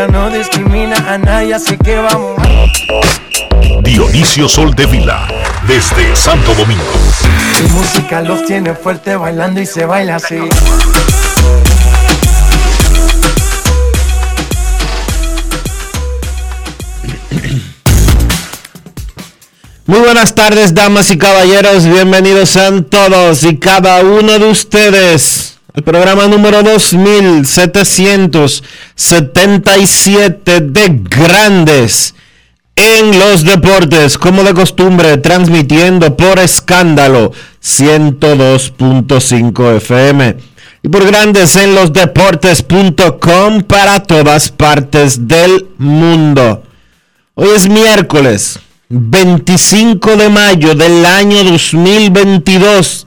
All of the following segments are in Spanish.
Música no discrimina a nadie, así que vamos. Dionisio Soldevila, desde Santo Domingo. Mi música los tiene fuerte bailando y se baila así. Muy buenas tardes, damas y caballeros. Bienvenidos sean todos y cada uno de ustedes al programa número 2777 de Grandes en los Deportes, como de costumbre, transmitiendo por escándalo 102.5 FM y por Grandes en los Deportes.com para todas partes del mundo. Hoy es miércoles. 25 de mayo del año 2022.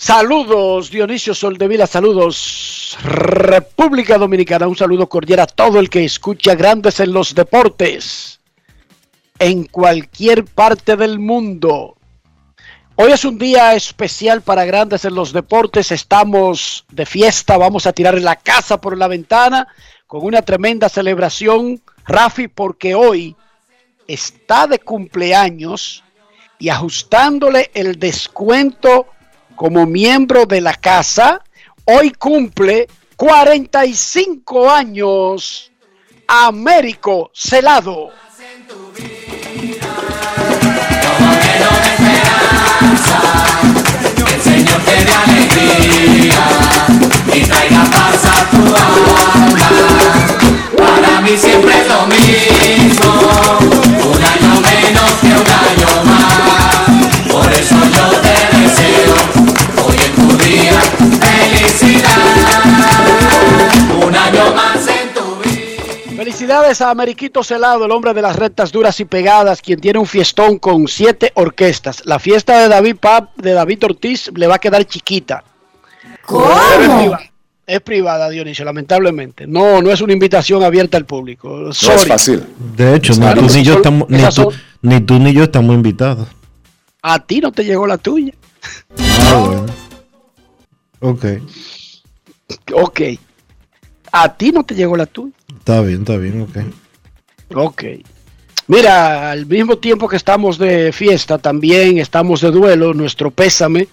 Saludos Dionisio Soldevila, saludos República Dominicana, un saludo cordial a todo el que escucha Grandes en los Deportes en cualquier parte del mundo. Hoy es un día especial para Grandes en los Deportes, estamos de fiesta, vamos a tirar la casa por la ventana con una tremenda celebración, Rafi, porque hoy está de cumpleaños y ajustándole el descuento como miembro de la casa, hoy cumple 45 años Américo Celado. Y traiga paz a tu alma. Para mí siempre es lo mismo, un año menos que un año más. Por eso yo te felicidad. Un año más en tu vida. Felicidades a Ameriquito Celado, el hombre de las rectas duras y pegadas, quien tiene un fiestón con siete orquestas. La fiesta de David Pap, de David Ortiz, le va a quedar chiquita. ¿Cómo? Es privada, es privada, Dionisio, lamentablemente. No, no es una invitación abierta al público. No es fácil. De hecho, ni Claro, tú ni yo estamos, tú, ni tú ni yo estamos invitados. A ti no te llegó la tuya. Ah, bueno. Ok, Ok. A ti no te llegó la tuya. está bien, está bien, ok. Ok. Mira, al mismo tiempo que estamos de fiesta, también estamos de duelo. Nuestro pésame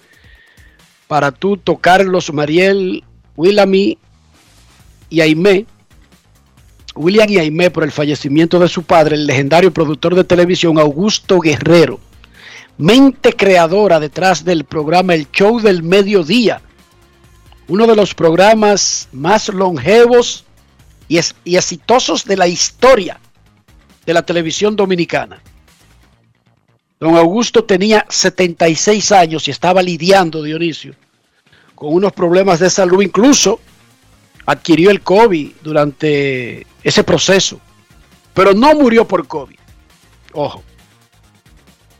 para tú, Carlos, Mariel, Willamy y Aimé. William y Aimé por el fallecimiento de su padre, el legendario productor de televisión Augusto Guerrero. Mente creadora detrás del programa El Show del Mediodía. Uno de los programas más longevos y, exitosos de la historia de la televisión dominicana. Don Augusto tenía 76 años y estaba lidiando, Dionisio, con unos problemas de salud. Incluso adquirió el COVID durante ese proceso, pero no murió por COVID. Ojo.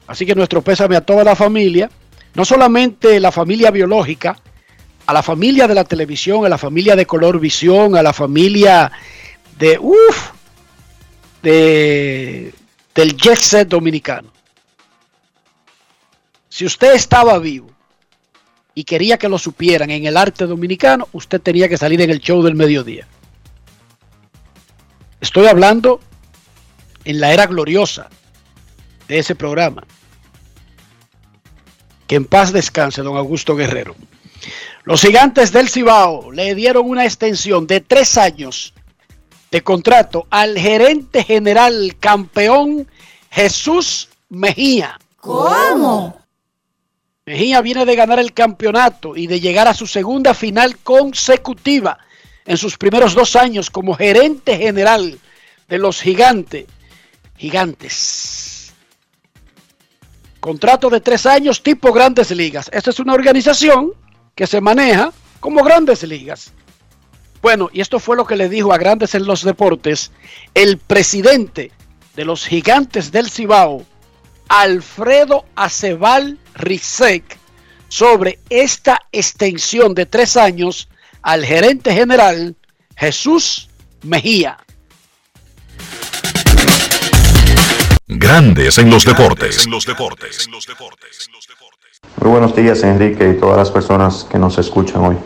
Así que nuestro pésame a toda la familia, no solamente la familia biológica, a la familia de la televisión, a la familia de color visión, a la familia de, uff, de, del jet set dominicano. Si usted estaba vivo y quería que lo supieran en el arte dominicano, usted tenía que salir en el show del mediodía. Estoy hablando en la era gloriosa de ese programa. Que en paz descanse don Augusto Guerrero. Los gigantes del Cibao le dieron una extensión de tres años de contrato al gerente general campeón Jesús Mejía. ¿Cómo? Mejía viene de ganar el campeonato y de llegar a su segunda final consecutiva en sus primeros dos años como gerente general de los gigantes. Gigantes. Contrato de tres años tipo grandes ligas. Esta es una organización que se maneja como grandes ligas. Bueno, y esto fue lo que le dijo a Grandes en los Deportes el presidente de los gigantes del Cibao, Alfredo Acebal Rizek, sobre esta extensión de tres años al gerente general Jesús Mejía. Grandes en los deportes. Muy buenos días, Enrique, y todas las personas que nos escuchan hoy.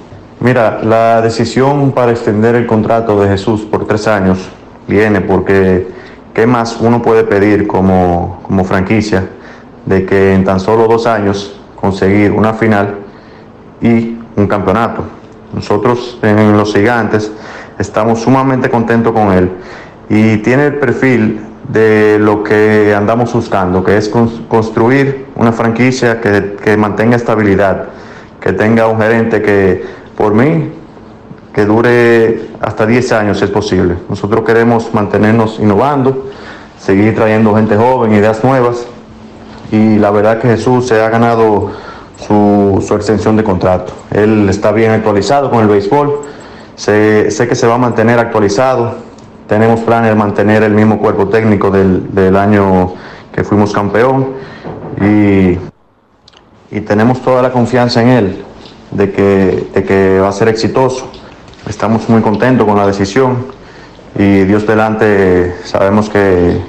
Mira, la decisión para extender el contrato de Jesús por tres años viene porque ¿qué más uno puede pedir como, como franquicia de que en tan solo dos años conseguir una final y un campeonato? Nosotros en los gigantes estamos sumamente contentos con él y tiene el perfil de lo que andamos buscando, que es cons- construir una franquicia que, que mantenga estabilidad, que tenga un gerente que, por mí, que dure hasta 10 años si es posible. Nosotros queremos mantenernos innovando, seguir trayendo gente joven, ideas nuevas, y la verdad que Jesús se ha ganado su, su extensión de contrato. Él está bien actualizado con el béisbol, sé, sé que se va a mantener actualizado, tenemos planes de mantener el mismo cuerpo técnico del, del año que fuimos campeón y, y tenemos toda la confianza en él de que, de que va a ser exitoso. Estamos muy contentos con la decisión y Dios delante sabemos que,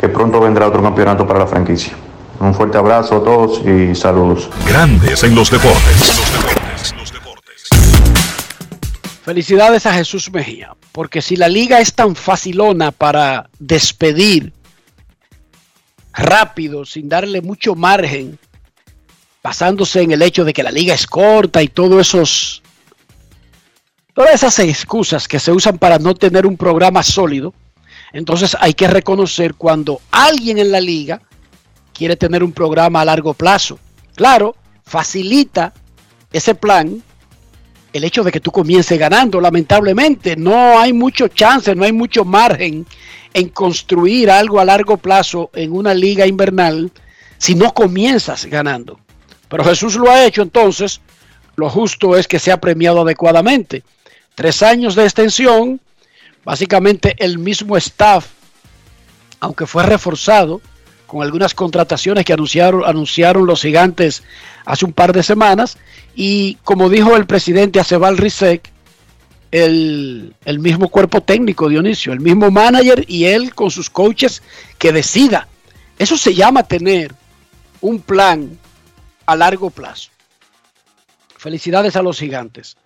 que pronto vendrá otro campeonato para la franquicia. Un fuerte abrazo a todos y saludos. Grandes en los deportes. Felicidades a Jesús Mejía, porque si la liga es tan facilona para despedir rápido, sin darle mucho margen, basándose en el hecho de que la liga es corta y todos esos todas esas excusas que se usan para no tener un programa sólido, entonces hay que reconocer cuando alguien en la liga quiere tener un programa a largo plazo. Claro, facilita ese plan el hecho de que tú comiences ganando. Lamentablemente, no hay mucho chance, no hay mucho margen en construir algo a largo plazo en una liga invernal si no comienzas ganando. Pero Jesús lo ha hecho, entonces lo justo es que sea premiado adecuadamente. Tres años de extensión, básicamente el mismo staff, aunque fue reforzado con algunas contrataciones que anunciaron, anunciaron los gigantes hace un par de semanas. Y como dijo el presidente Acebal Rizek, el, el mismo cuerpo técnico, Dionisio, el mismo manager y él con sus coaches que decida. Eso se llama tener un plan a largo plazo. Felicidades a los gigantes.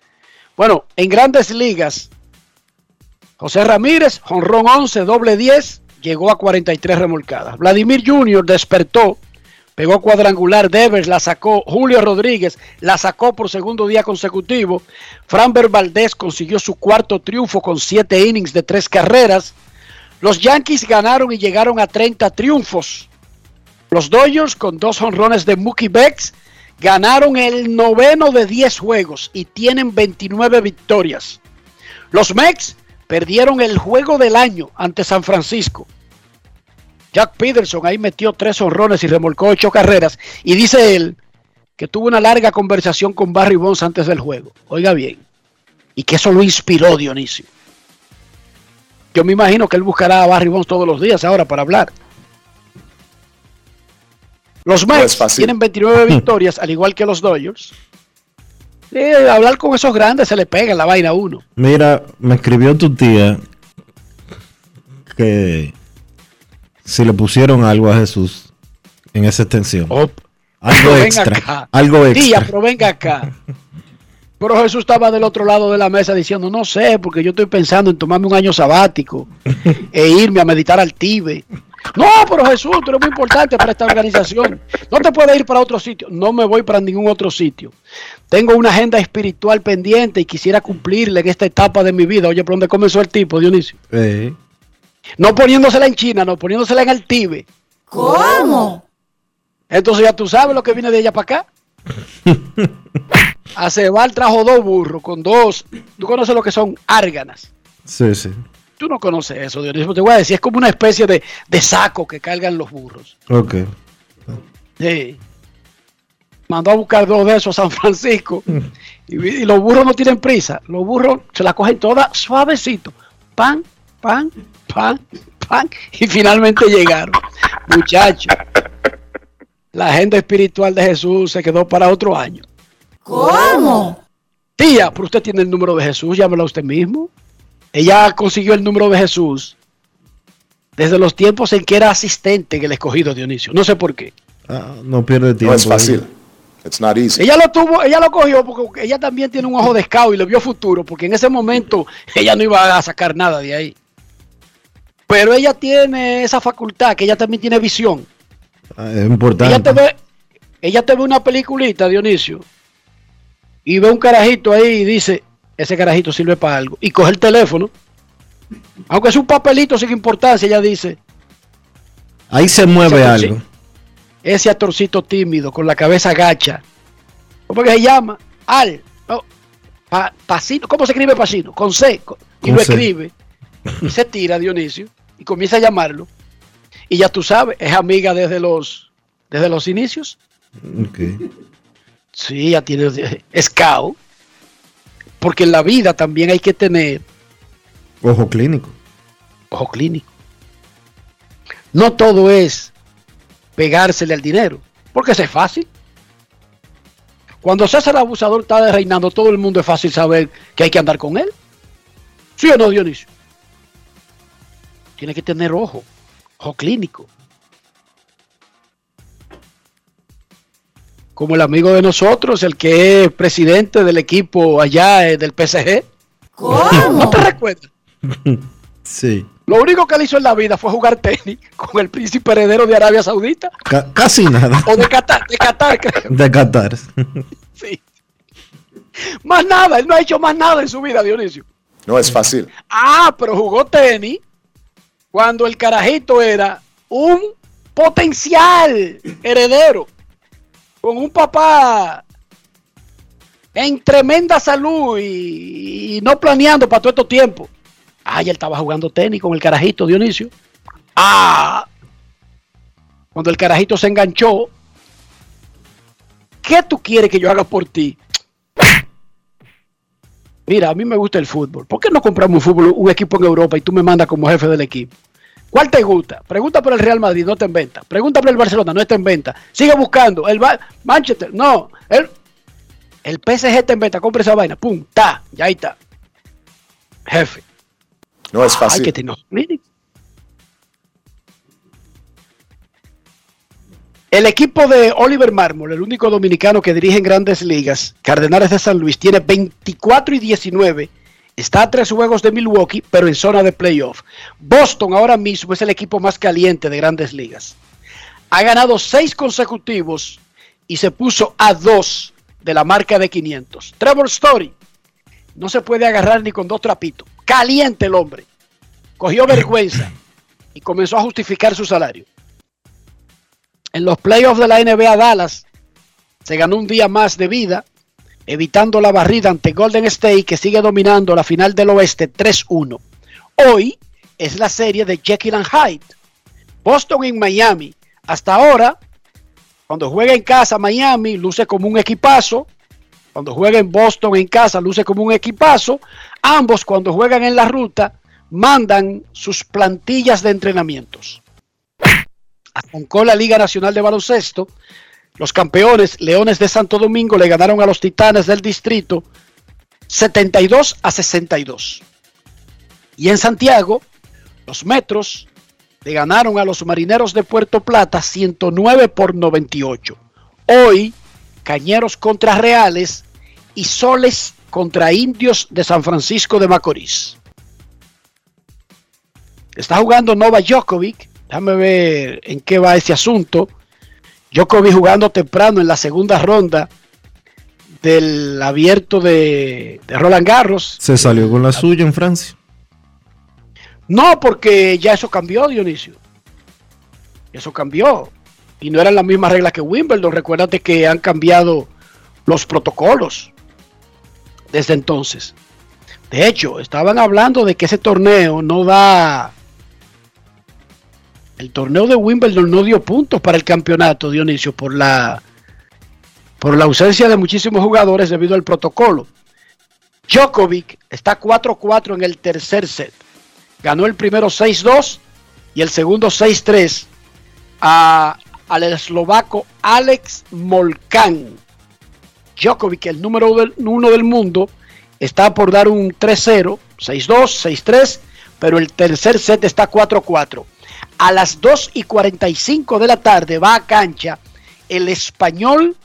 Bueno, en grandes ligas, José Ramírez, jonrón 11, doble 10, llegó a 43 remolcadas. Vladimir Jr. despertó, pegó cuadrangular, Devers la sacó, Julio Rodríguez la sacó por segundo día consecutivo. Framber Valdés consiguió su cuarto triunfo con siete innings de tres carreras. Los Yankees ganaron y llegaron a 30 triunfos. Los Dodgers con dos jonrones de Mookie Betts ganaron el noveno de 10 juegos y tienen 29 victorias. Los Mets perdieron el juego del año ante San Francisco. Jack Peterson ahí metió tres honrones y remolcó ocho carreras. Y dice él que tuvo una larga conversación con Barry Bonds antes del juego. Oiga bien. Y que eso lo inspiró Dionisio. Yo me imagino que él buscará a Barry Bonds todos los días ahora para hablar. Los Mets tienen 29 victorias, al igual que los Dodgers. Eh, hablar con esos grandes se le pega la vaina a uno. Mira, me escribió tu tía que si le pusieron algo a Jesús en esa extensión. Oh, algo extra. acá. Algo Tía, extra. pero venga acá. Pero Jesús estaba del otro lado de la mesa diciendo, no sé, porque yo estoy pensando en tomarme un año sabático e irme a meditar al Tíbet. No, pero Jesús, tú eres muy importante para esta organización. No te puedes ir para otro sitio. No me voy para ningún otro sitio. Tengo una agenda espiritual pendiente y quisiera cumplirla en esta etapa de mi vida. Oye, ¿por dónde comenzó el tipo, Dionisio? Eh, No poniéndosela en China, no, poniéndosela en el Tíbet. ¿Cómo? Entonces ya tú sabes lo que viene de ella para acá. A Cebal trajo dos burros con dos. Tú conoces lo que son árganas. sí, sí. Tú no conoces eso, Dionisio. Te voy a decir, es como una especie de, de saco que cargan los burros. Ok. Sí. Mandó a buscar dos de esos a San Francisco. Y, y los burros no tienen prisa. Los burros se la cogen todas suavecito. Pan, pan, pan, pan. Y finalmente llegaron. Muchachos. La agenda espiritual de Jesús se quedó para otro año. ¿Cómo? Tía, pero usted tiene el número de Jesús, llámelo a usted mismo. Ella consiguió el número de Jesús desde los tiempos en que era asistente en el escogido Dionisio. No sé por qué. Ah, no pierde tiempo. No es fácil. It's not easy. Ella lo tuvo, ella lo cogió porque ella también tiene un ojo de scout y le vio futuro, porque en ese momento ella no iba a sacar nada de ahí. Pero ella tiene esa facultad, que ella también tiene visión. Ah, es importante. Ella te ve, ella te ve una peliculita, Dionisio, y ve un carajito ahí y dice, ese carajito sirve para algo. Y coge el teléfono, aunque es un papelito sin importancia, ella dice, Ahí se mueve algo. ese actorcito tímido, con la cabeza gacha. ¿Cómo que se llama? Al. No, Pa-. ¿Cómo se escribe Pacino? Con C. con- y Con lo C. escribe. Y se tira Dionisio. Y comienza a llamarlo. Y ya tú sabes, es amiga desde los, desde los inicios. Ok. Sí, ya tiene scout. Porque en la vida también hay que tener Ojo clínico. ojo clínico. No todo es pegársele al dinero, porque eso es fácil. Cuando César Abusador está reinando, todo el mundo es fácil saber que hay que andar con él. ¿Sí o no, Dionisio? Tiene que tener ojo, ojo clínico. Como el amigo de nosotros, el que es presidente del equipo allá eh, del PSG. ¿No te recuerdas? Sí. Lo único que él hizo en la vida fue jugar tenis con el príncipe heredero de Arabia Saudita Ca- casi nada. o de Qatar, de Qatar creo. De Qatar. Sí. Más nada, él no ha hecho más nada en su vida, Dionisio. No es fácil. Ah, pero jugó tenis cuando el carajito era un potencial heredero con un papá en tremenda salud y, no planeando para todo estos tiempos. Ah, ya él estaba jugando tenis con el carajito, Dionisio. Ah, cuando el carajito se enganchó, ¿qué tú quieres que yo haga por ti? Mira, a mí me gusta el fútbol. ¿Por qué no compramos un fútbol, un equipo en Europa y tú me mandas como jefe del equipo? ¿Cuál te gusta? Pregunta por el Real Madrid, no está en venta. Pregunta por el Barcelona, no está en venta. Sigue buscando. El Ba- Manchester, no. El, el PSG está en venta. Compra esa vaina. Pum, está. Ya ahí está. Jefe. No es fácil. que tiene El equipo de Oliver Mármol, el único dominicano que dirige en grandes ligas, Cardenales de San Luis, tiene 24 y 19. Está a tres juegos de Milwaukee, pero en zona de playoff. Boston ahora mismo es el equipo más caliente de grandes ligas. Ha ganado seis consecutivos y se puso a dos de la marca de 500. Trevor Story no se puede agarrar ni con dos trapitos. Caliente el hombre. Cogió vergüenza y comenzó a justificar su salario. En los playoffs de la NBA Dallas se ganó un día más de vida, evitando la barrida ante Golden State, que sigue dominando la final del oeste 3-1. Hoy es la serie de Jekyll and Hyde. Boston en Miami. Hasta ahora, cuando juega en casa Miami, luce como un equipazo. Cuando juega en Boston en casa, luce como un equipazo. Ambos, cuando juegan en la ruta, mandan sus plantillas de entrenamientos. Arrancó la Liga Nacional de Baloncesto. Los campeones Leones de Santo Domingo le ganaron a los Titanes del Distrito 72 a 62. Y en Santiago, los Metros le ganaron a los Marineros de Puerto Plata 109 por 98. Hoy, Cañeros contra Reales y Soles contra Indios de San Francisco de Macorís. Está jugando Nova Djokovic. Déjame ver en qué va ese asunto. Djokovic jugando temprano en la segunda ronda del abierto de, de Roland Garros. Se salió con la suya en Francia. No, porque ya eso cambió, Dionisio. Eso cambió. Y no eran las mismas reglas que Wimbledon. Recuérdate que han cambiado los protocolos desde entonces. De hecho, estaban hablando de que ese torneo no da. El torneo de Wimbledon no dio puntos para el campeonato, Dionisio, por la, por la ausencia de muchísimos jugadores debido al protocolo. Djokovic está 4-4 en el tercer set. Ganó el primero 6-2 y el segundo 6-3 a- al eslovaco Alex Molkan. Djokovic, el número uno del mundo, está por dar un 3-0, 6-2, 6-3, pero el tercer set está 4-4. A las 2 y 45 de la tarde va a cancha el español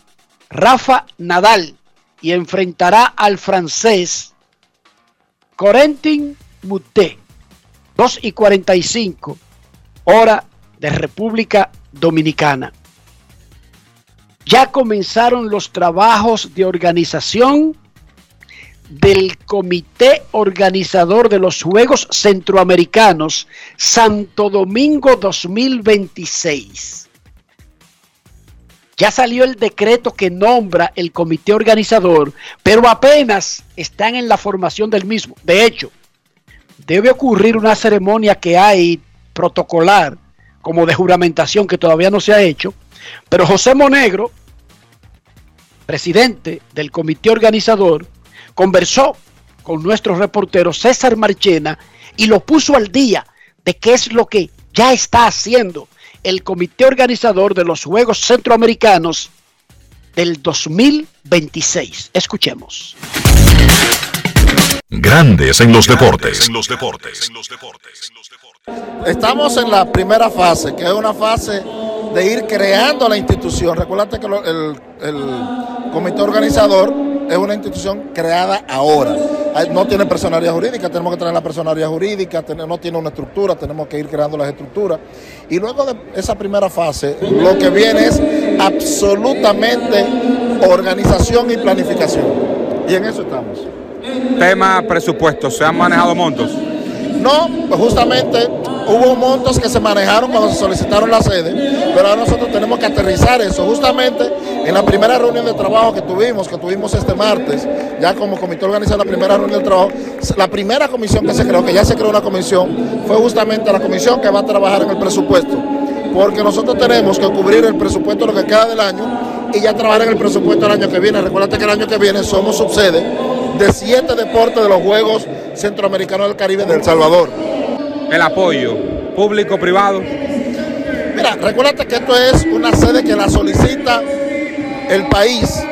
Rafa Nadal y enfrentará al francés Corentin Moutet. 2 y 45, hora de República Dominicana. Ya comenzaron los trabajos de organización del comité organizador de los Juegos Centroamericanos Santo Domingo 2026. Ya salió el decreto que nombra el comité organizador, pero apenas están en la formación del mismo. De hecho, debe ocurrir una ceremonia que hay protocolar, como de juramentación, que todavía no se ha hecho, pero José Monegro, presidente del comité organizador, conversó con nuestro reportero César Marchena y lo puso al día de qué es lo que ya está haciendo el comité organizador de los Juegos Centroamericanos del 2026. Escuchemos. Grandes en los deportes. Estamos en la primera fase, que es una fase de ir creando la institución. Recuerda que el, comité organizador es una institución creada ahora. No tiene personalidad jurídica, tenemos que tener la personalidad jurídica, no tiene una estructura, tenemos que ir creando las estructuras. Y luego de esa primera fase, lo que viene es absolutamente organización y planificación. Y en eso estamos. Tema presupuesto, ¿se han manejado montos? No, pues justamente hubo montos que se manejaron cuando se solicitaron la sede, pero ahora nosotros tenemos que aterrizar eso. Justamente en la primera reunión de trabajo que tuvimos, que tuvimos este martes, ya como comité organizado la primera reunión de trabajo, la primera comisión que se creó, que ya se creó una comisión, fue justamente la comisión que va a trabajar en el presupuesto. Porque nosotros tenemos que cubrir el presupuesto lo que queda del año y ya trabajar en el presupuesto del año que viene. Recuerda que el año que viene somos subsede de siete deportes de los Juegos Centroamericanos del Caribe de El Salvador. El apoyo público-privado. Mira, recuérdate que esto es una sede que la solicita el país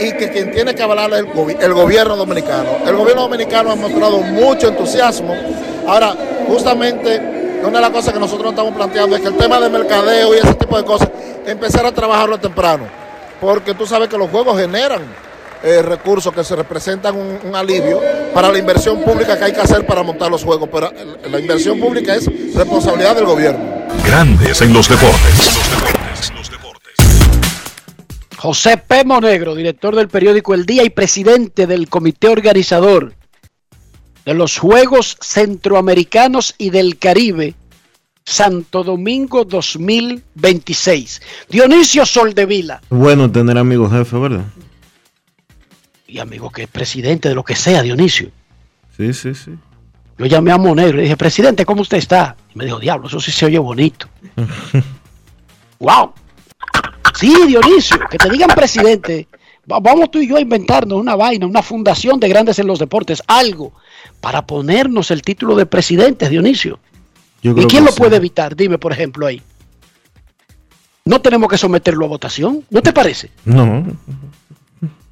y que quien tiene que avalar es el, el gobierno dominicano. El gobierno dominicano ha mostrado mucho entusiasmo. Ahora, justamente, una de las cosas que nosotros estamos planteando es que el tema de mercadeo y ese tipo de cosas, empezar a trabajarlo temprano. Porque tú sabes que los juegos generan eh, recursos que se representan un, un alivio para la inversión pública que hay que hacer para montar los juegos. Pero eh, la inversión pública es responsabilidad del gobierno. Grandes en los deportes. José P. Monegro, director del periódico El Día y presidente del comité organizador de los Juegos Centroamericanos y del Caribe, Santo Domingo 2026. Dionisio Soldevila, Bueno tener amigos jefe, ¿verdad? Y amigo que es presidente de lo que sea, Dionisio. Sí, sí, sí. Yo llamé a Monegro y dije, presidente, ¿cómo usted está? Y me dijo, diablo, eso sí se oye bonito. ¡Wow! Sí, Dionisio, que te digan presidente. Va- Vamos tú y yo a inventarnos una vaina, una fundación de grandes en los deportes, algo para ponernos el título de presidente, Dionisio. Yo ¿Y quién lo sí. puede evitar? Dime, por ejemplo, ahí. no tenemos que someterlo a votación. ¿No te parece? No.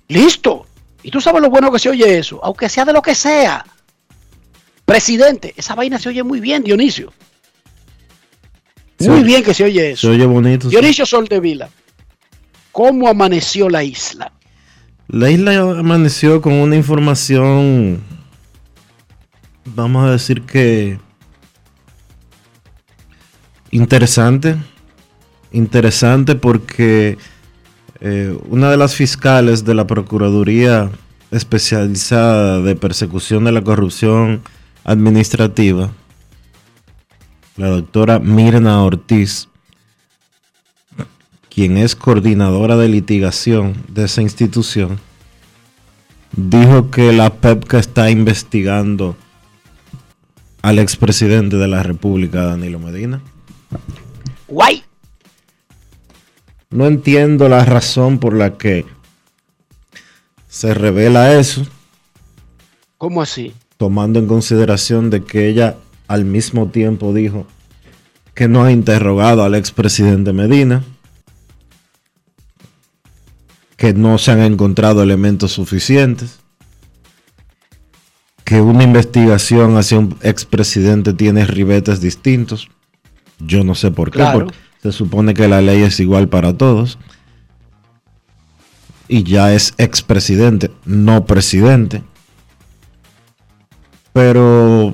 Listo. Y tú sabes lo bueno que se oye eso, aunque sea de lo que sea. Presidente, esa vaina se oye muy bien, Dionisio. Muy bien que se oye eso. Se oye bonito. sí. Dionisio Soldevila, ¿cómo amaneció la isla? La isla amaneció con una información, vamos a decir que interesante, interesante porque eh, una de las fiscales de la Procuraduría Especializada de Persecución de la Corrupción Administrativa, la doctora Mirna Ortiz, quien es coordinadora de litigación de esa institución, dijo que la PEPCA está investigando al expresidente de la República, Danilo Medina. Guay. No entiendo la razón por la que se revela eso, ¿Cómo así? tomando en consideración de que ella al mismo tiempo dijo que no ha interrogado al expresidente Medina, que no se han encontrado elementos suficientes, que una investigación hacia un expresidente tiene ribetes distintos. Yo no sé por qué, Claro. porque se supone que la ley es igual para todos. Y ya es expresidente, no presidente. Pero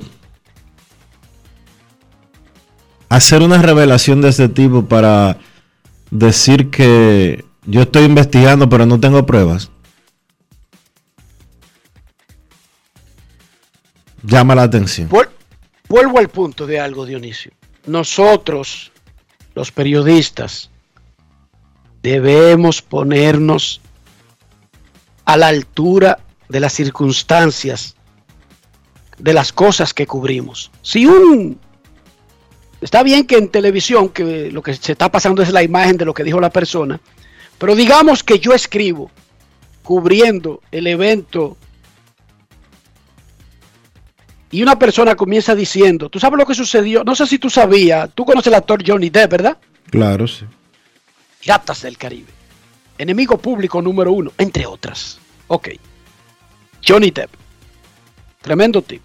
hacer una revelación de ese tipo para decir que yo estoy investigando pero no tengo pruebas. Llama la atención. Vuel- vuelvo al punto de algo, Dionisio. Nosotros, los periodistas, debemos ponernos a la altura de las circunstancias, de las cosas que cubrimos. Si un... Está bien que en televisión, que lo que se está pasando es la imagen de lo que dijo la persona, pero digamos que yo escribo cubriendo el evento y una persona comienza diciendo, ¿tú sabes lo que sucedió? No sé si tú sabías, tú conoces al actor Johnny Depp, ¿verdad? Claro, sí. Piratas del Caribe. Enemigo público número uno, entre otras. Ok. Johnny Depp. Tremendo tipo.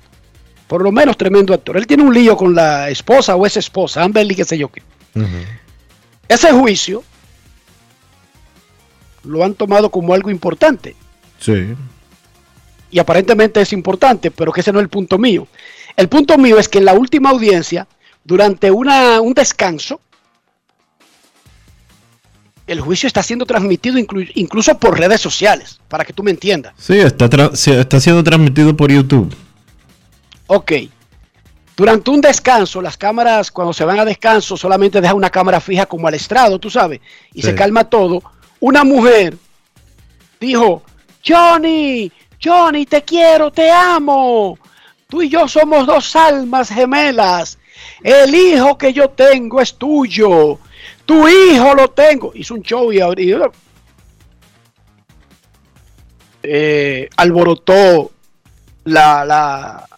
Por lo menos tremendo actor. Él tiene un lío con la esposa o esa esposa, Amber Lee, qué sé yo qué. Ese juicio lo han tomado como algo importante. Sí. Y aparentemente es importante, pero que ese no es el punto mío. El punto mío es que en la última audiencia, durante una, un descanso, el juicio está siendo transmitido inclu- incluso por redes sociales, para que tú me entiendas. Sí, está, está siendo transmitido por YouTube. Ok. Durante un descanso, las cámaras, cuando se van a descanso, solamente dejan una cámara fija como al estrado, tú sabes, y se calma todo. Una mujer dijo, Johnny, Johnny, te quiero, te amo. Tú y yo somos dos almas gemelas. El hijo que yo tengo es tuyo. Tu hijo lo tengo. Hizo un show y abrió. Eh, alborotó la, la,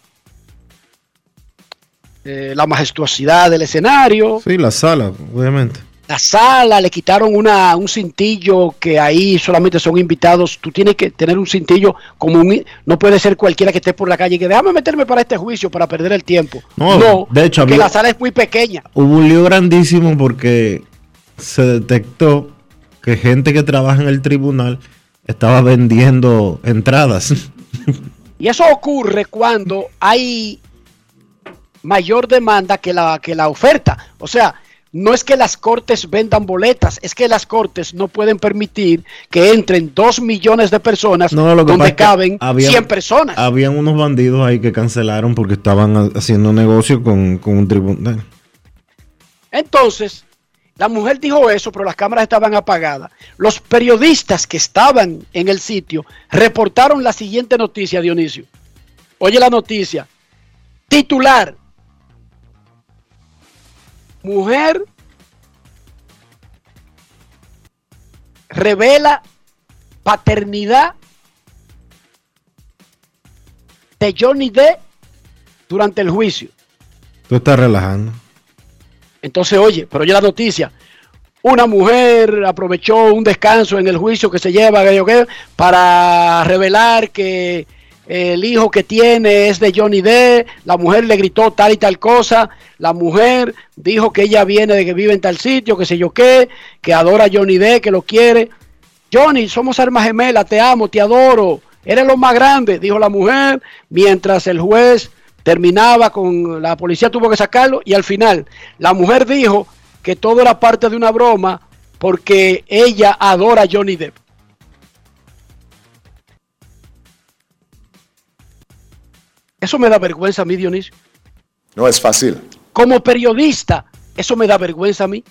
eh, la majestuosidad del escenario, Sí, la sala, obviamente. La sala, le quitaron una, un cintillo que ahí solamente son invitados. Tú tienes que tener un cintillo como un... No puede ser cualquiera que esté por la calle y que déjame meterme para este juicio para perder el tiempo. No, No, de hecho, había- la sala es muy pequeña. Hubo un lío grandísimo porque se detectó que gente que trabaja en el tribunal estaba vendiendo entradas. Y eso ocurre cuando hay mayor demanda que la, que la oferta. O sea, no es que las cortes vendan boletas, es que las cortes no pueden permitir que entren dos millones de personas No, lo que donde caben había- 100 personas. Habían unos bandidos ahí que cancelaron porque estaban ha- haciendo negocio con, con un tribunal. Entonces, la mujer dijo eso, pero las cámaras estaban apagadas. Los periodistas que estaban en el sitio reportaron la siguiente noticia, Dionisio. Oye la noticia. Titular. Mujer revela paternidad de Johnny Depp durante el juicio. Tú estás relajando. Entonces, oye, pero oye la noticia. una mujer aprovechó un descanso en el juicio que se lleva para revelar que el hijo que tiene es de Johnny Depp, la mujer le gritó tal y tal cosa, la mujer dijo que ella viene de que vive en tal sitio, que sé yo qué, que adora a Johnny Depp, que lo quiere. Johnny, somos almas gemelas, te amo, te adoro, eres lo más grande, dijo la mujer, mientras el juez terminaba con, la policía tuvo que sacarlo y al final la mujer dijo que todo era parte de una broma porque ella adora a Johnny Depp. Eso me da vergüenza a mí, Dionisio. No es fácil. Como periodista, eso me da vergüenza a mí.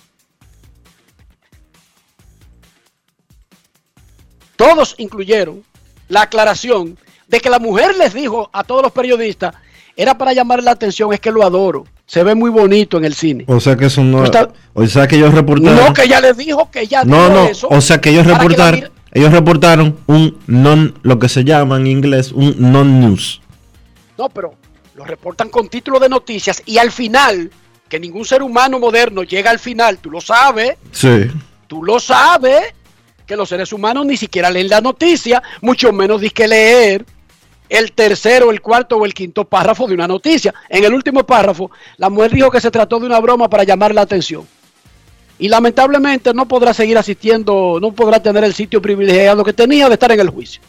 Todos incluyeron la aclaración de que la mujer les dijo a todos los periodistas, era para llamar la atención, es que lo adoro. Se ve muy bonito en el cine. O sea que eso no. Está- O sea que ellos reportaron. No, que ella les dijo que ella No, dijo no. eso. O sea que ellos que reportaron. ellos reportaron un non, lo que se llama en inglés un non-news. No, pero lo reportan con título de noticias y al final, que ningún ser humano moderno llega al final, tú lo sabes, Sí. tú lo sabes, que los seres humanos ni siquiera leen la noticia, mucho menos que leer el tercero, el cuarto o el quinto párrafo de una noticia. En el último párrafo, la mujer dijo que se trató de una broma para llamar la atención. Y lamentablemente no podrá seguir asistiendo, no podrá tener el sitio privilegiado que tenía de estar en el juicio.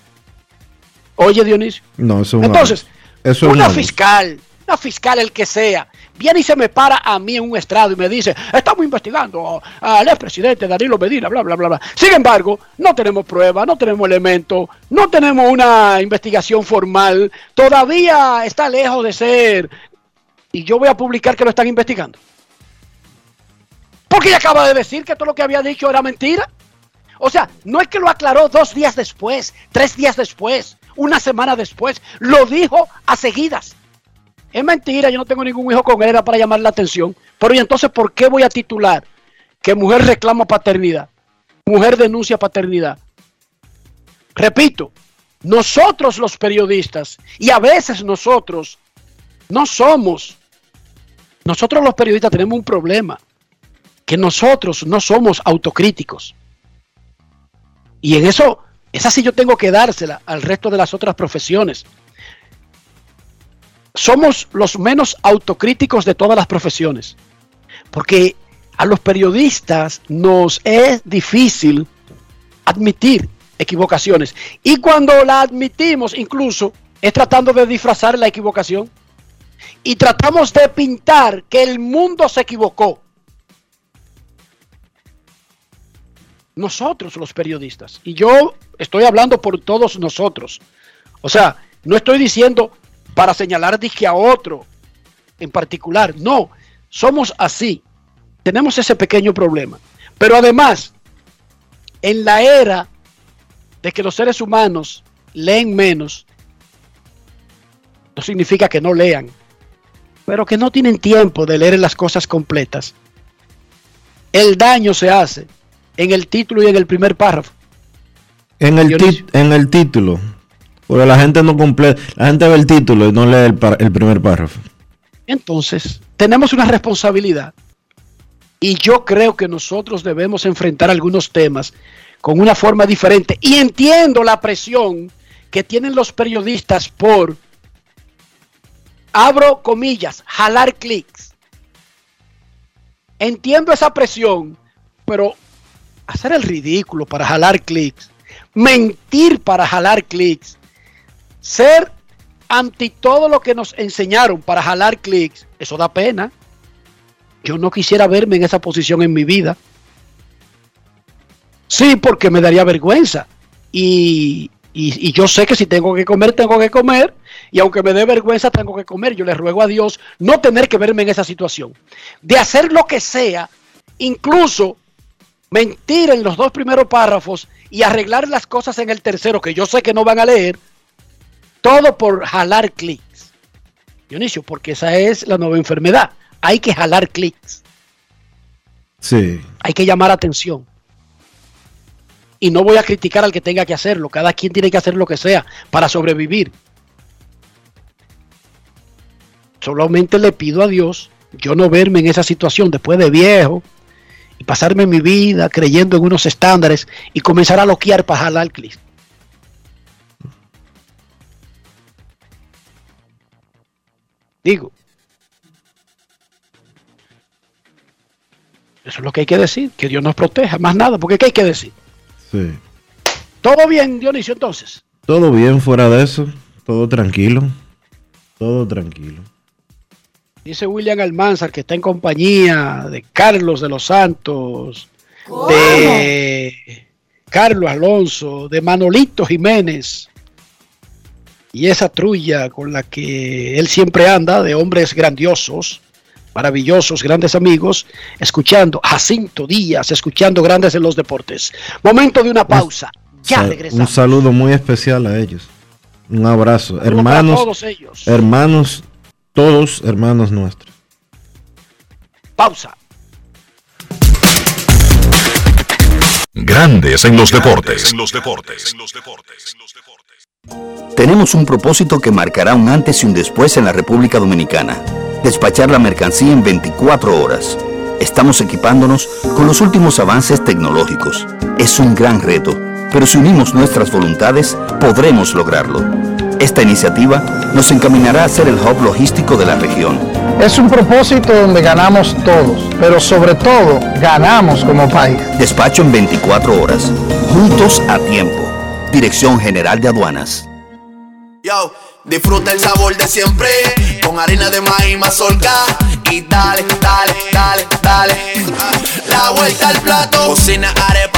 Oye, Dionisio. No, eso Entonces, eso es una una- fiscal, una fiscal el que sea, viene y se me para a mí en un estrado y me dice, estamos investigando al expresidente Danilo Medina, bla, bla, bla, bla. Sin embargo, no tenemos pruebas, no tenemos elementos, no tenemos una investigación formal, todavía está lejos de ser. Y yo voy a publicar que lo están investigando. Porque ella acaba de decir que todo lo que había dicho era mentira. O sea, no es que lo aclaró dos días después, tres días después, una semana después. Lo dijo a seguidas. Es mentira, yo no tengo ningún hijo con él, para llamar la atención. Pero ¿y entonces por qué voy a titular que mujer reclama paternidad? Mujer denuncia paternidad. Repito, nosotros los periodistas, y a veces nosotros no somos, nosotros los periodistas tenemos un problema, que nosotros no somos autocríticos. Y en eso, esa sí yo tengo que dársela al resto de las otras profesiones. Somos los menos autocríticos de todas las profesiones. Porque a los periodistas nos es difícil admitir equivocaciones. Y cuando la admitimos, incluso, es tratando de disfrazar la equivocación. Y tratamos de pintar que el mundo se equivocó. Nosotros los periodistas. Y yo estoy hablando por todos nosotros. O sea, no estoy diciendo para señalar disque a otro en particular. No, somos así. Tenemos ese pequeño problema. Pero además, en la era de que los seres humanos leen menos, no significa que no lean, pero que no tienen tiempo de leer las cosas completas. El daño se hace en el título y en el primer párrafo. En el, en el título. Porque la gente no completa. La gente ve el título y no lee el, el primer párrafo. Entonces, tenemos una responsabilidad. Y yo creo que nosotros debemos enfrentar algunos temas con una forma diferente. Y entiendo la presión que tienen los periodistas por, abro comillas, jalar clics. Entiendo esa presión, pero hacer el ridículo para jalar clics, mentir para jalar clics, ser anti todo lo que nos enseñaron para jalar clics, eso da pena. Yo no quisiera verme en esa posición en mi vida. Sí, porque me daría vergüenza. Y, y- y yo sé que si tengo que comer, tengo que comer. Y aunque me dé vergüenza, tengo que comer. Yo le ruego a Dios no tener que verme en esa situación. De hacer lo que sea, incluso mentir en los dos primeros párrafos y arreglar las cosas en el tercero, que yo sé que no van a leer, todo por jalar clics. Dionisio, porque esa es la nueva enfermedad. Hay que jalar clics, Sí. hay que llamar atención. Y no voy a criticar al que tenga que hacerlo. Cada quien tiene que hacer lo que sea para sobrevivir. Solamente le pido a Dios yo no verme en esa situación después de viejo y pasarme mi vida creyendo en unos estándares y comenzar a loquear para jalar clic. Digo, eso es lo que hay que decir, que Dios nos proteja, más nada, porque ¿qué hay que decir? Sí. ¿Todo bien, Dionisio, entonces? Todo bien fuera de eso. Todo tranquilo. Todo tranquilo. Dice William Almanzar que está en compañía de Carlos de los Santos, de Carlos Alonso, de Manolito Jiménez y esa trulla con la que él siempre anda de hombres grandiosos, maravillosos, grandes amigos, escuchando Jacinto Díaz, escuchando grandes en los deportes. Momento de una pausa. Ya Sa- regresamos. Un saludo muy especial a ellos. Un abrazo. Hermanos. todos ellos. Hermanos, todos hermanos nuestros. Pausa. Grandes en los deportes. Tenemos un propósito que marcará un antes y un después en la República Dominicana. Despachar la mercancía en 24 horas. Estamos equipándonos con los últimos avances tecnológicos. Es un gran reto, pero si unimos nuestras voluntades, podremos lograrlo. Esta iniciativa nos encaminará a ser el hub logístico de la región. Es un propósito donde ganamos todos, pero sobre todo ganamos como país. Despacho en 24 horas. Juntos a tiempo. Dirección General de Aduanas. Yo, disfruta el sabor de siempre con harina de maíz mazorca y dale, dale, dale, dale. La vuelta al plato, cocina arepa,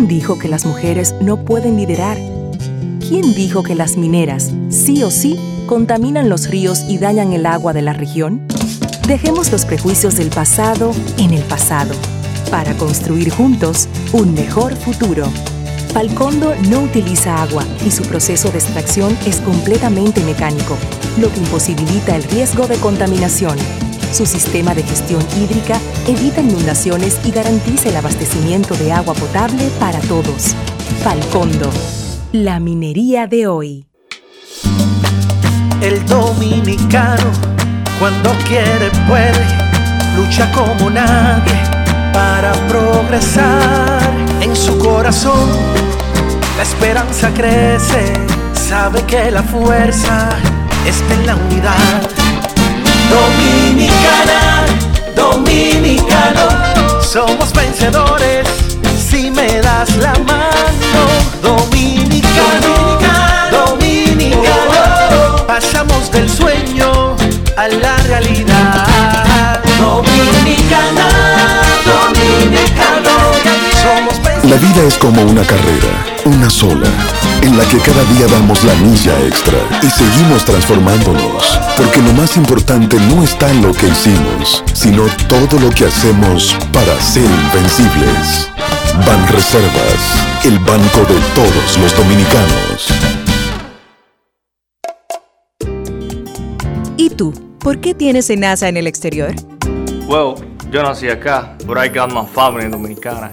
¿Quién dijo que las mujeres no pueden liderar? ¿Quién dijo que las mineras, sí o sí, contaminan los ríos y dañan el agua de la región? Dejemos los prejuicios del pasado en el pasado, para construir juntos un mejor futuro. Falcondo no utiliza agua y su proceso de extracción es completamente mecánico, lo que imposibilita el riesgo de contaminación. Su sistema de gestión hídrica evita inundaciones y garantiza el abastecimiento de agua potable para todos. Falcondo, la minería de hoy. El dominicano, cuando quiere, puede, lucha como nadie para progresar. En su corazón, la esperanza crece, sabe que la fuerza está en la unidad. Dominicana, dominicano, somos vencedores si me das la mano. Dominicano, dominicano, pasamos del sueño a la realidad. Dominicana, dominicano, somos La vida es como una carrera, una sola, en la que cada día damos la milla extra y seguimos transformándonos, porque lo más importante no está en lo que hicimos, sino todo lo que hacemos para ser invencibles. Ban Reservas, el banco de todos los dominicanos. ¿Y tú? ¿Por qué tienes enaza en el exterior? Well, yo nací acá, but I got my family dominicana.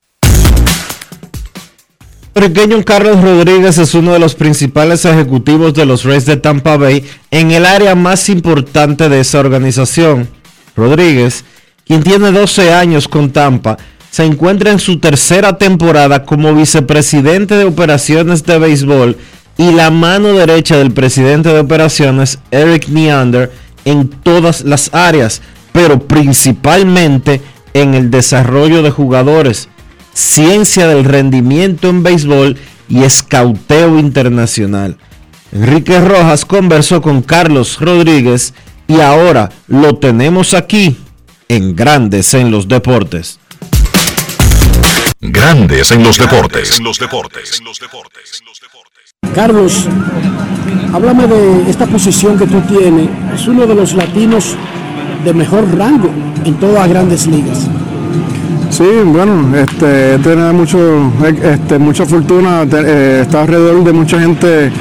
Pequeño Carlos Rodríguez es uno de los principales ejecutivos de los Rays de Tampa Bay en el área más importante de esa organización. Rodríguez, quien tiene 12 años con Tampa, se encuentra en su tercera temporada como vicepresidente de operaciones de béisbol y la mano derecha del presidente de operaciones, Eric Neander, en todas las áreas, pero principalmente en el desarrollo de jugadores, ciencia del rendimiento en béisbol y escauteo internacional. Enrique Rojas conversó con Carlos Rodríguez y ahora lo tenemos aquí en Grandes en los Deportes. Grandes en los deportes. En los deportes. Carlos, háblame de esta posición que tú tienes. Es uno de los latinos de mejor rango en todas las grandes ligas. Sí, bueno, este, he tenido mucho, este, mucha fortuna, eh, estaba alrededor de mucha gente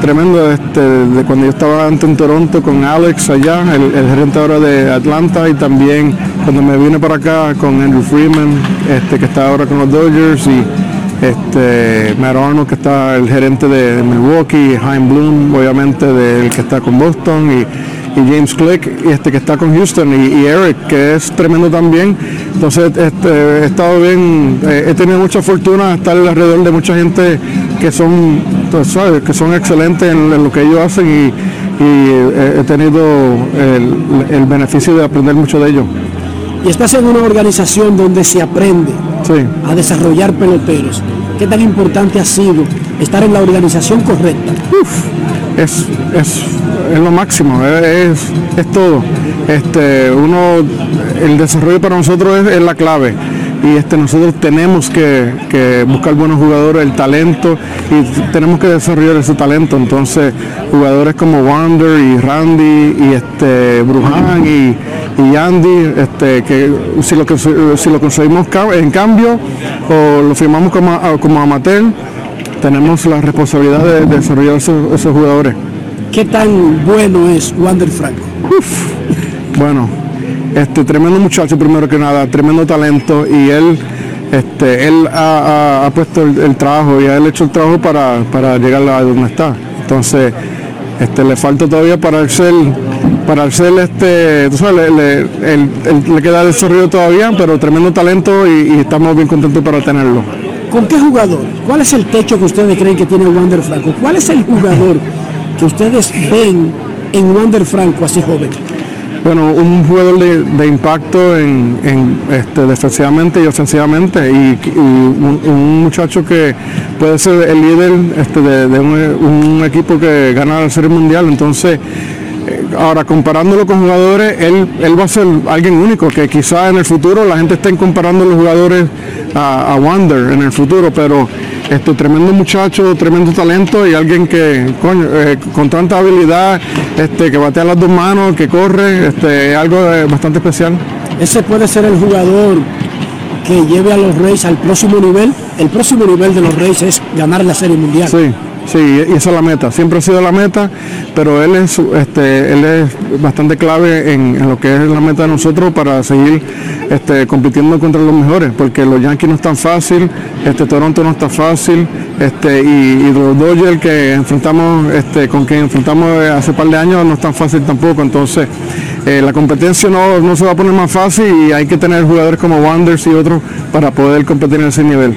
tremendo, este, de cuando yo estaba antes en Toronto con Alex allá, el, gerente ahora de Atlanta, y también cuando me vine para acá con Andrew Freeman, este, que está ahora con los Dodgers, y este, Matt que está el gerente de, Milwaukee, Jaime Bloom, obviamente, del que está con Boston, y, y James Click, y este, que está con Houston, y, y Eric, que es tremendo también. Entonces, este, he estado bien, eh, he tenido mucha fortuna estar alrededor de mucha gente que son, sabes, que son excelentes en, en lo que ellos hacen y, y, eh, he tenido el, el beneficio de aprender mucho de ellos. Y estás en una organización donde se aprende a desarrollar peloteros. ¿Qué tan importante ha sido estar en la organización correcta? es, es, es lo máximo, es, es todo. Este, uno, el desarrollo para nosotros es, es la clave. Y este, nosotros tenemos que, que buscar buenos jugadores, el talento, y tenemos que desarrollar ese talento. Entonces, jugadores como Wander y Randy y este Bruján y, y Andy, este, que si lo, si lo conseguimos en cambio o lo firmamos como, como amateur, tenemos la responsabilidad de, de desarrollar esos, esos jugadores. ¿Qué tan bueno es Wander Franco? Bueno, este tremendo muchacho primero que nada, tremendo talento y él, este, él ha, ha- ha puesto el, el trabajo y ha hecho el trabajo para, para llegar a donde está. Entonces, este, le falta todavía para ser, para ser este, tú sabes, le, le- le queda desarrollo todavía, pero tremendo talento y, y estamos bien contentos para tenerlo. ¿Con qué jugador? ¿Cuál es el techo que ustedes creen que tiene Wander Franco? ¿Cuál es el jugador que ustedes ven en Wander Franco así joven? Bueno, un jugador de, impacto en, este, defensivamente y ofensivamente y, un, muchacho que puede ser el líder este, de, un, equipo que gana la Serie Mundial. Entonces, eh, ahora comparándolo con jugadores, él, él va a ser alguien único, que quizá en el futuro la gente esté comparando los jugadores a Wander en el futuro, pero este tremendo muchacho, tremendo talento y alguien que coño, eh, con tanta habilidad, este, que batea las dos manos, que corre, este, es algo eh, bastante especial. Ese puede ser el jugador que lleve a los Reyes al próximo nivel. El próximo nivel de los Reyes es ganar la Serie Mundial. Sí, sí, y esa es la meta. Siempre ha sido la meta, pero él es, este, él es bastante clave en, lo que es la meta de nosotros para seguir este, compitiendo contra los mejores, porque los Yankees no están fácil, este, Toronto no está fácil, este, y, los Dodgers que enfrentamos, este, con quien enfrentamos hace par de años no es tan fácil tampoco. Entonces, eh, la competencia no, no se va a poner más fácil y hay que tener jugadores como Wonders y otros para poder competir en ese nivel.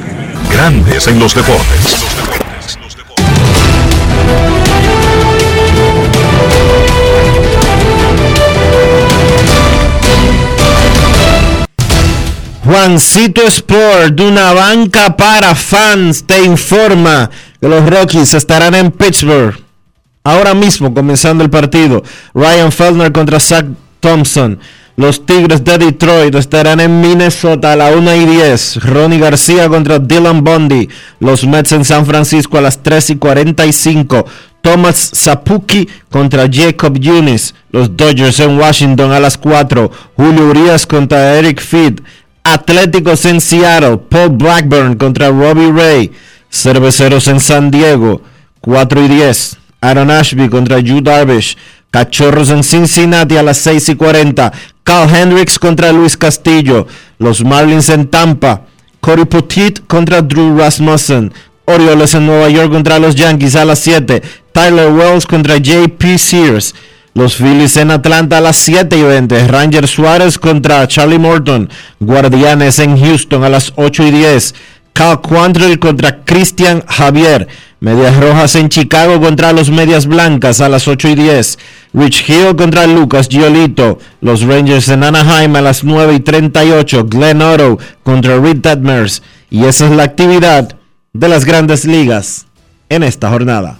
Grandes en los deportes. Juancito Sport, de una banca para fans, te informa que los Rockies estarán en Pittsburgh. Ahora mismo, comenzando el partido, Ryan Feldner contra Zach Thompson. Los Tigres de Detroit estarán en Minnesota a la 1 y 10. Ronnie García contra Dylan Bundy. Los Mets en San Francisco a las 3 y 45. Thomas Sapuki contra Jacob Yunis. Los Dodgers en Washington a las 4. Julio Urias contra Eric Feed. Atléticos en Seattle. Paul Blackburn contra Robbie Ray. Cerveceros en San Diego. 4 y 10. Aaron Ashby contra Yu Darvish. Cachorros en Cincinnati a las 6 y 40. Carl Hendricks contra Luis Castillo. Los Marlins en Tampa. Cody Petit contra Drew Rasmussen. Orioles en Nueva York contra los Yankees a las 7. Tyler Wells contra JP Sears. Los Phillies en Atlanta a las 7 y 20. Ranger Suárez contra Charlie Morton. Guardianes en Houston a las 8 y 10. Cal Quantrill contra Christian Javier. Medias Rojas en Chicago contra los Medias Blancas a las 8 y 10. Rich Hill contra Lucas Giolito. Los Rangers en Anaheim a las 9 y 38. Glenn Otto contra Reed Detmers. Y esa es la actividad de las grandes ligas en esta jornada.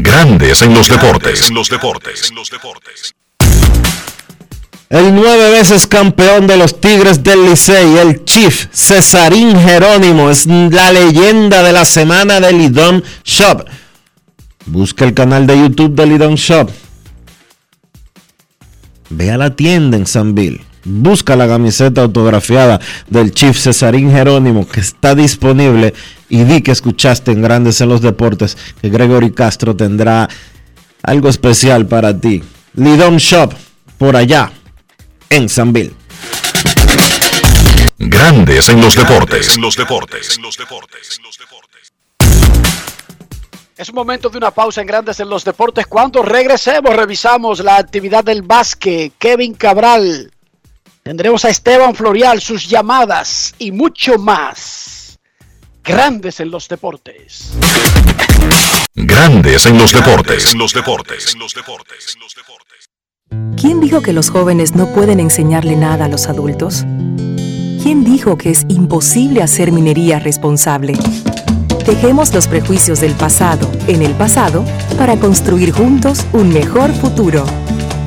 Grandes en los deportes. En los deportes. El nueve veces campeón de los Tigres del Licey, el Chief Cesarín Jerónimo, es la leyenda de la semana del Lidón Shop. Busca el canal de YouTube del Lidón Shop. Ve a la tienda en Sanville. Busca la camiseta autografiada del Chief Cesarín Jerónimo que está disponible y di que escuchaste en Grandes en los Deportes que Gregory Castro tendrá algo especial para ti. Lidon Shop, por allá, en Sanville. Grandes en los deportes. En los deportes. Es un momento de una pausa en Grandes en los Deportes. Cuando regresemos, revisamos la actividad del básquet. Kevin Cabral. Tendremos a Esteban Florial, sus llamadas y mucho más. Grandes en los deportes. Grandes en los deportes. En los deportes. ¿Quién dijo que los jóvenes no pueden enseñarle nada a los adultos? ¿Quién dijo que es imposible hacer minería responsable? Dejemos los prejuicios del pasado en el pasado para construir juntos un mejor futuro.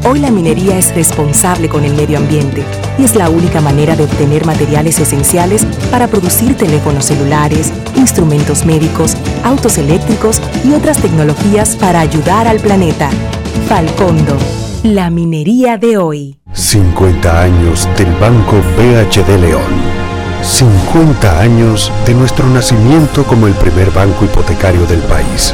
Hoy la minería es responsable con el medio ambiente y es la única manera de obtener materiales esenciales para producir teléfonos celulares, instrumentos médicos, autos eléctricos y otras tecnologías para ayudar al planeta. Falcondo, la minería de hoy. 50 años del Banco BHD León. 50 años de nuestro nacimiento como el primer banco hipotecario del país,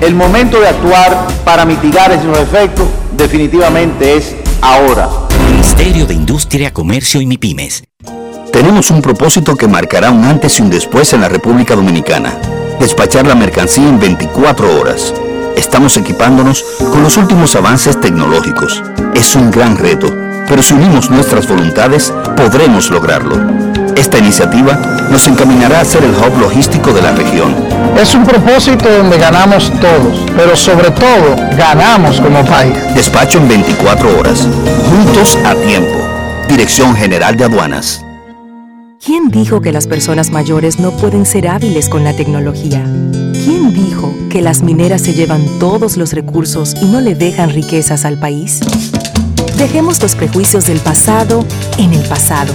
El momento de actuar para mitigar esos efectos definitivamente es ahora. Ministerio de Industria, Comercio y MIPIMES. Tenemos un propósito que marcará un antes y un después en la República Dominicana. Despachar la mercancía en 24 horas. Estamos equipándonos con los últimos avances tecnológicos. Es un gran reto, pero si unimos nuestras voluntades, podremos lograrlo. Esta iniciativa nos encaminará a ser el hub logístico de la región. Es un propósito donde ganamos todos, pero sobre todo ganamos como país. Despacho en 24 horas. Juntos a tiempo. Dirección General de Aduanas. ¿Quién dijo que las personas mayores no pueden ser hábiles con la tecnología? ¿Quién dijo que las mineras se llevan todos los recursos y no le dejan riquezas al país? Dejemos los prejuicios del pasado en el pasado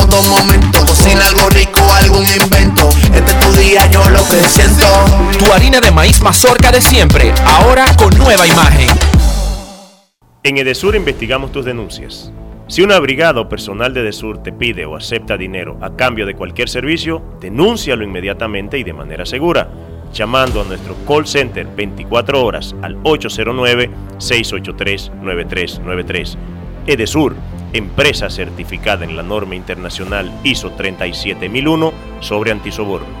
momento. Cocina algo rico, algún invento. Este es tu día, yo lo que siento. Tu harina de maíz mazorca de siempre, ahora con nueva imagen. En Edesur investigamos tus denuncias. Si una brigada o personal de Edesur te pide o acepta dinero a cambio de cualquier servicio, denúncialo inmediatamente y de manera segura, llamando a nuestro call center 24 horas al 809-683-9393. Edesur, empresa certificada en la norma internacional ISO 37001 sobre antisoborno.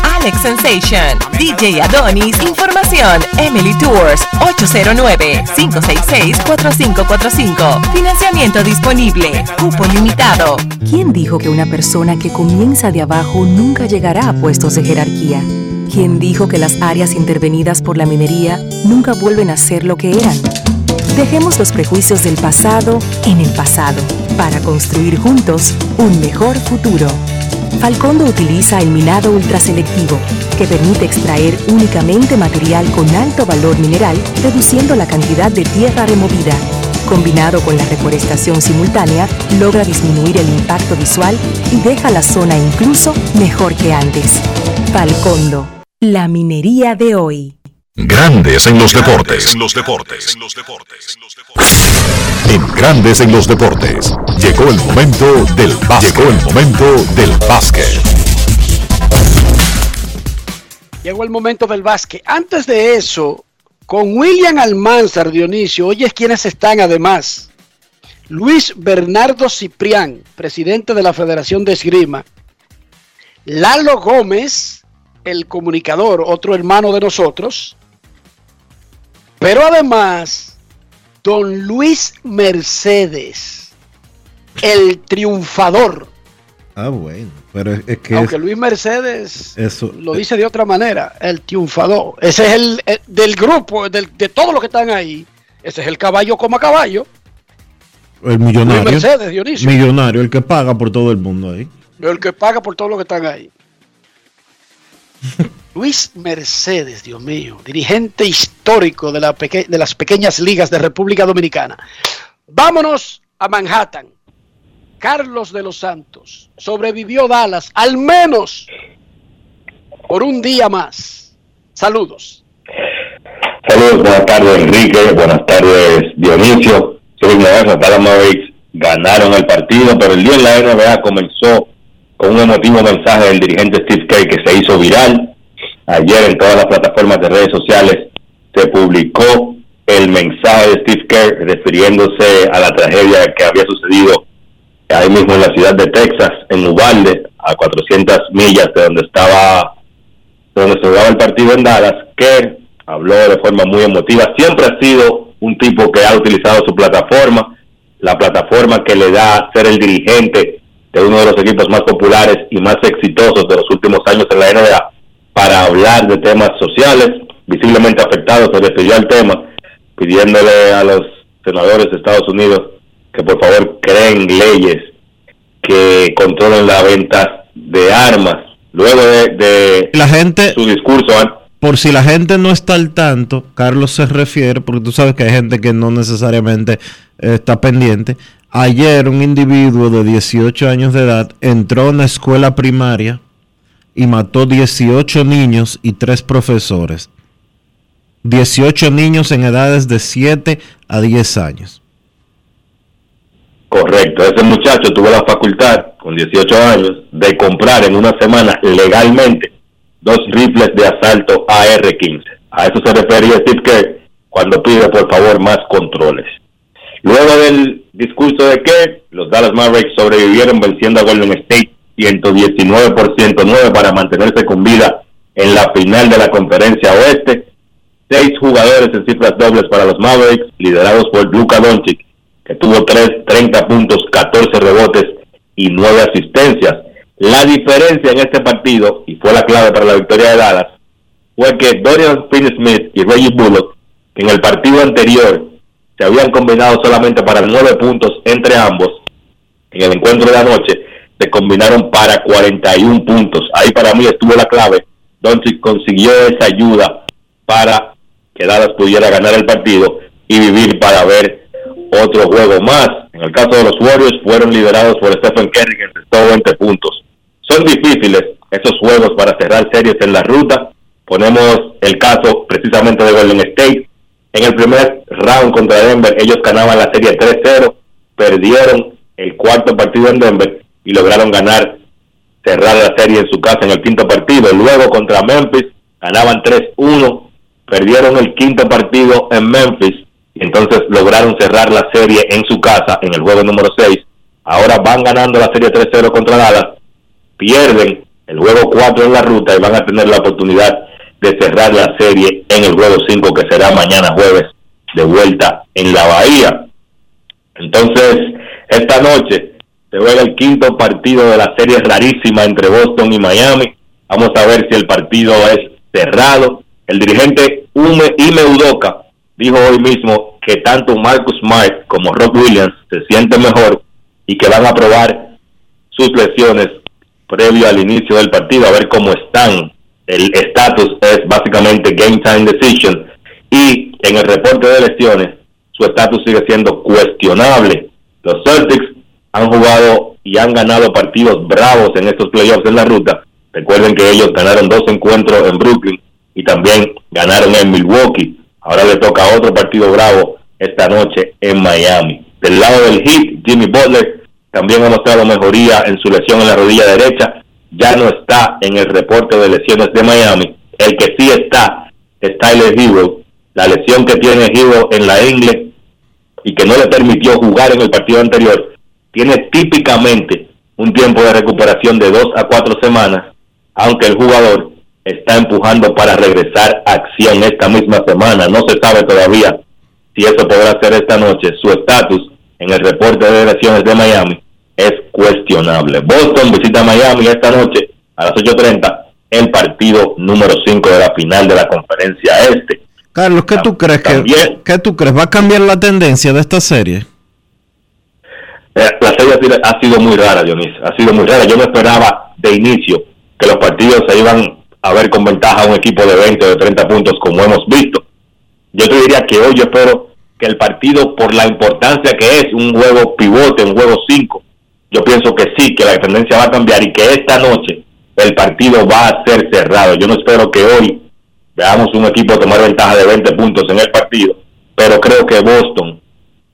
Alex Sensation, DJ Adonis, Información, Emily Tours, 809-566-4545. Financiamiento disponible, cupo limitado. ¿Quién dijo que una persona que comienza de abajo nunca llegará a puestos de jerarquía? ¿Quién dijo que las áreas intervenidas por la minería nunca vuelven a ser lo que eran? Dejemos los prejuicios del pasado en el pasado para construir juntos un mejor futuro. Falcondo utiliza el minado ultraselectivo, que permite extraer únicamente material con alto valor mineral, reduciendo la cantidad de tierra removida. Combinado con la reforestación simultánea, logra disminuir el impacto visual y deja la zona incluso mejor que antes. Falcondo, la minería de hoy. Grandes en los deportes. En los deportes. En Grandes en los deportes. Llegó el momento del básquet. Llegó el momento del básquet. Llegó el momento del básquet. Antes de eso, con William Almanzar, Dionisio, oyes quiénes están además. Luis Bernardo Ciprián, presidente de la Federación de Esgrima. Lalo Gómez, el comunicador, otro hermano de nosotros. Pero además, don Luis Mercedes, el triunfador. Ah, bueno. Pero es, es que Aunque es- Luis Mercedes eso. lo dice de otra manera, el triunfador. Ese es el, el- del grupo, del- de todos los que están ahí. Ese es el caballo como caballo. El millonario. Luis Mercedes, Dionisio. Millonario, el que paga por todo el mundo ahí. El que paga por todo lo que están ahí. Luis Mercedes, Dios mío, dirigente histórico de, la de las pequeñas ligas de República Dominicana. Vámonos a Manhattan. Carlos de los Santos sobrevivió Dallas al menos por un día más. Saludos. Saludos, buenas tardes Enrique, buenas tardes Dionisio. Soy Dallas Mavericks ganaron el partido, pero el día en la NBA comenzó con un emotivo mensaje del dirigente Steve Kerr que se hizo viral. Ayer en todas las plataformas de redes sociales se publicó el mensaje de Steve Kerr refiriéndose a la tragedia que había sucedido ahí mismo en la ciudad de Texas, en Uvalde, a 400 millas de donde estaba, donde se jugaba el partido en Dallas. Kerr habló de forma muy emotiva. Siempre ha sido un tipo que ha utilizado su plataforma, la plataforma que le da ser el dirigente de uno de los equipos más populares y más exitosos de los últimos años en la NBA, para hablar de temas sociales, visiblemente afectados, se refirió al tema, pidiéndole a los senadores de Estados Unidos que por favor creen leyes que controlen la venta de armas. Luego de, de La gente, su discurso, an- por si la gente no está al tanto, Carlos se refiere, porque tú sabes que hay gente que no necesariamente eh, está pendiente. Ayer un individuo de 18 años de edad entró a una escuela primaria y mató 18 niños y 3 profesores. 18 niños en edades de 7 a 10 años. Correcto, ese muchacho tuvo la facultad, con 18 años, de comprar en una semana legalmente dos rifles de asalto AR-15. A eso se refería Steve Kerr cuando pide por favor más controles. Luego del discurso de Kerr, los Dallas Mavericks sobrevivieron venciendo a Golden State 119 por 109 para mantenerse con vida en la final de la conferencia oeste. Seis jugadores en cifras dobles para los Mavericks, liderados por Luka Doncic, que tuvo tres, 30 puntos, 14 rebotes y 9 asistencias. La diferencia en este partido, y fue la clave para la victoria de Dallas, fue que Dorian Finney-Smith y Reggie Bullock, que en el partido anterior se habían combinado solamente para 9 puntos entre ambos, en el encuentro de anoche se combinaron para 41 puntos. Ahí para mí estuvo la clave. Doncic consiguió esa ayuda para que Dallas pudiera ganar el partido y vivir para ver otro juego más. En el caso de los Warriors fueron liderados por Stephen Curry que encestó 20 puntos. Son difíciles esos juegos para cerrar series en la ruta. Ponemos el caso precisamente de Golden State. En el primer round contra Denver ellos ganaban la serie 3-0, perdieron el cuarto partido en Denver y lograron ganar, cerrar la serie en su casa en el quinto partido. Luego contra Memphis ganaban 3-1, perdieron el quinto partido en Memphis y entonces lograron cerrar la serie en su casa en el juego número 6. Ahora van ganando la serie 3-0 contra Dallas, pierden el juego 4 en la ruta y van a tener la oportunidad de cerrar la serie en el juego 5 que será mañana jueves de vuelta en la Bahía. Entonces, esta noche se juega el quinto partido de la serie rarísima entre Boston y Miami. Vamos a ver si el partido es cerrado. El dirigente Ume Ime Udoka dijo hoy mismo que tanto Marcus Smart como Rob Williams se sienten mejor y que van a probar sus lesiones previo al inicio del partido, a ver cómo están. El estatus es básicamente game time decision y en el reporte de lesiones su estatus sigue siendo cuestionable. Los Celtics han jugado y han ganado partidos bravos en estos playoffs en la ruta. Recuerden que ellos ganaron dos encuentros en Brooklyn y también ganaron en Milwaukee. Ahora le toca otro partido bravo esta noche en Miami. Del lado del Heat, Jimmy Butler también ha mostrado mejoría en su lesión en la rodilla derecha. Ya no está en el reporte de lesiones de Miami. El que sí está es Tyler Hero. La lesión que tiene Hero en la ingle y que no le permitió jugar en el partido anterior, tiene típicamente un tiempo de recuperación de dos a cuatro semanas, aunque el jugador está empujando para regresar a acción esta misma semana. No se sabe todavía si eso podrá ser esta noche. Su estatus en el reporte de lesiones de Miami es cuestionable. Boston visita Miami esta noche a las 8.30, el partido número 5 de la final de la conferencia este. Carlos, ¿qué tú crees que qué tú crees va a cambiar la tendencia de esta serie? Eh, La serie ha sido- ha sido muy rara, Dionis. Ha sido muy rara. Yo no esperaba de inicio que los partidos se iban a ver con ventaja a un equipo de 20 o de 30 puntos como hemos visto. Yo te diría que hoy yo espero que el partido, por la importancia que es un juego pivote, un juego 5, yo pienso que sí, que la tendencia va a cambiar y que esta noche el partido va a ser cerrado. Yo no espero que hoy veamos un equipo tomar ventaja de 20 puntos en el partido, pero creo que Boston,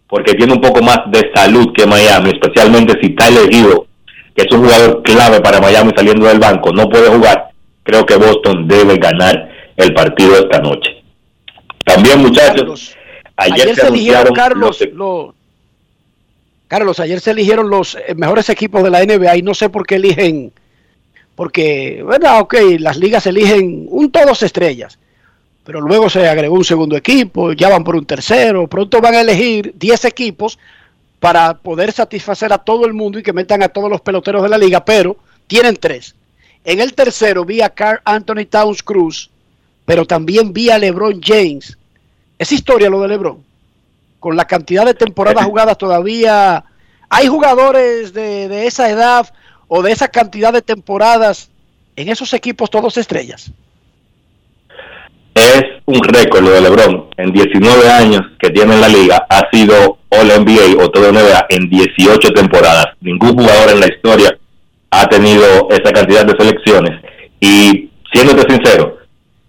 porque tiene un poco más de salud que Miami, especialmente si está elegido, que es un jugador clave para Miami saliendo del banco, no puede jugar, creo que Boston debe ganar el partido esta noche. También muchachos, ayer, se, eligieron Carlos, los, Carlos, ayer se eligieron los eh, mejores equipos de la NBA y no sé por qué eligen, porque, bueno, ok, las ligas eligen un todos estrellas, pero luego se agregó un segundo equipo, ya van por un tercero, pronto van a elegir 10 equipos para poder satisfacer a todo el mundo y que metan a todos los peloteros de la liga, pero tienen tres. En el tercero vi a Carl Anthony Towns Cruz, pero también vi a LeBron James. Es historia lo de LeBron. Con la cantidad de temporadas jugadas todavía, ¿hay jugadores de, de esa edad o de esa cantidad de temporadas en esos equipos todos estrellas? es un récord lo de LeBron. En 19 años que tiene en la liga, ha sido All NBA o todo NBA en 18 temporadas. Ningún jugador en la historia ha tenido esa cantidad de selecciones. Y siéndote sincero,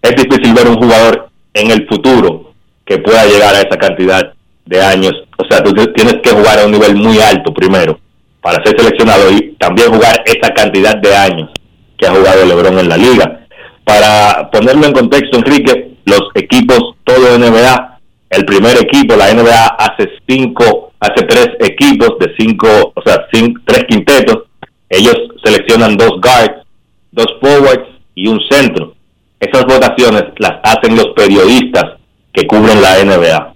es difícil ver un jugador en el futuro que pueda llegar a esa cantidad de años. O sea, tú tienes que jugar a un nivel muy alto primero para ser seleccionado y también jugar esa cantidad de años que ha jugado LeBron en la liga. Para ponerlo en contexto, Enrique, los equipos todo NBA, el primer equipo, la NBA hace cinco, hace tres equipos de cinco, o sea, tres quintetos. Ellos seleccionan dos guards, dos forwards y un centro. Esas votaciones las hacen los periodistas que cubren la NBA.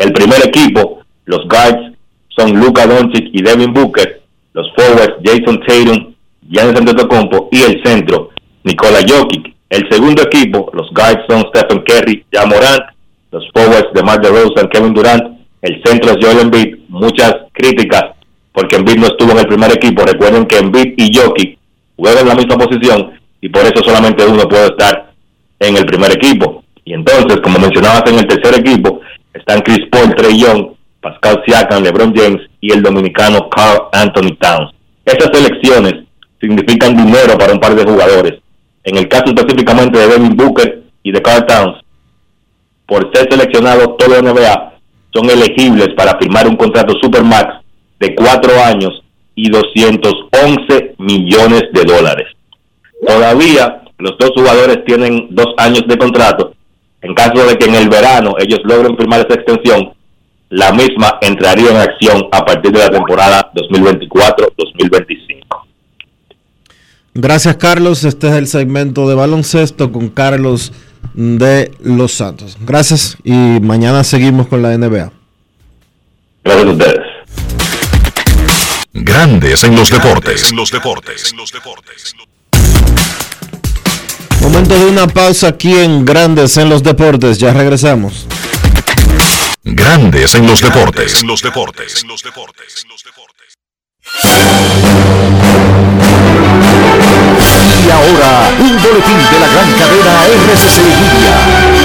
El primer equipo, los guards, son Luka Doncic y Devin Booker, los forwards Jason Tatum, Giannis Antetokounmpo y el centro Nikola Jokic. El segundo equipo, los guards son Stephen Curry, ya Morant, los forwards de Mark DeRozan, Kevin Durant, el centro es Joel Embiid, muchas críticas porque Embiid no estuvo en el primer equipo. Recuerden que Embiid y Jokic juegan en la misma posición y por eso solamente uno puede estar en el primer equipo. Y entonces, como mencionabas en el tercer equipo, están Chris Paul, Trey Young, Pascal Siakam, LeBron James y el dominicano Carl Anthony Towns. Esas elecciones significan dinero para un par de jugadores en el caso específicamente de Devin Booker y de Carl Towns, por ser seleccionados todo NBA, son elegibles para firmar un contrato Supermax de cuatro años y 211 millones de dólares. Todavía los dos jugadores tienen dos años de contrato. En caso de que en el verano ellos logren firmar esa extensión, la misma entraría en acción a partir de la temporada 2024-2025. Gracias Carlos, este es el segmento de baloncesto con Carlos de Los Santos. Gracias y mañana seguimos con la NBA. Gracias a ustedes. Grandes en los deportes. En los deportes. En los deportes. Momento de una pausa aquí en Grandes en los deportes. Ya regresamos. Grandes en los deportes. En los deportes. En los deportes. Y ahora, un boletín de la gran cadena RCC Media.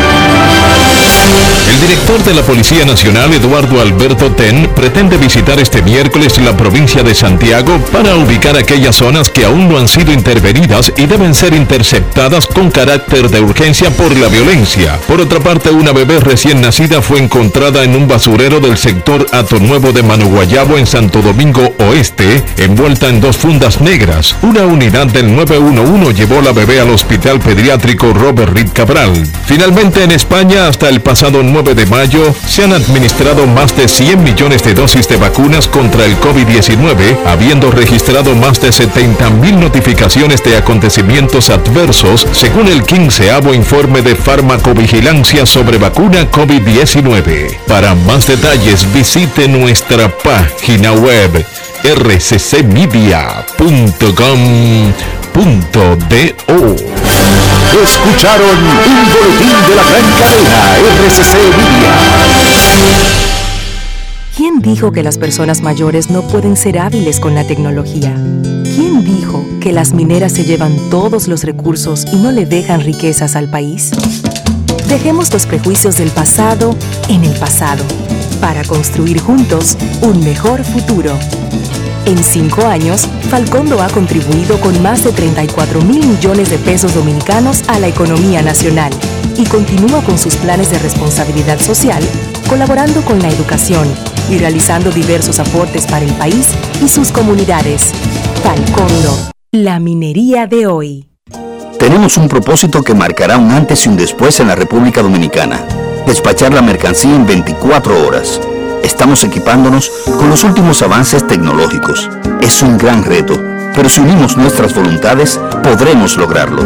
El director de la Policía Nacional, Eduardo Alberto Ten, pretende visitar este miércoles la provincia de Santiago para ubicar aquellas zonas que aún no han sido intervenidas y deben ser interceptadas con carácter de urgencia por la violencia. Por otra parte, una bebé recién nacida fue encontrada en un basurero del sector Ato Nuevo de Manuguayabo en Santo Domingo Oeste, envuelta en dos fundas negras. Una unidad del 911 llevó la bebé al hospital pediátrico Robert Reed Cabral. Finalmente, en España, hasta el pasado 9 de mayo se han administrado más de 100 millones de dosis de vacunas contra el COVID-19, habiendo registrado más de 70 mil notificaciones de acontecimientos adversos, según el 15 informe de farmacovigilancia sobre vacuna COVID-19. Para más detalles visite nuestra página web rccmedia.com.do. Escucharon un boletín de la gran cadena RCC Media. ¿Quién dijo que las personas mayores no pueden ser hábiles con la tecnología? ¿Quién dijo que las mineras se llevan todos los recursos y no le dejan riquezas al país? Dejemos los prejuicios del pasado en el pasado para construir juntos un mejor futuro. En cinco años, Falcondo ha contribuido con más de 34 mil millones de pesos dominicanos a la economía nacional y continúa con sus planes de responsabilidad social, colaborando con la educación y realizando diversos aportes para el país y sus comunidades. Falcondo, la minería de hoy. Tenemos un propósito que marcará un antes y un después en la República Dominicana. Despachar la mercancía en 24 horas. Estamos equipándonos con los últimos avances tecnológicos. Es un gran reto, pero si unimos nuestras voluntades, podremos lograrlo.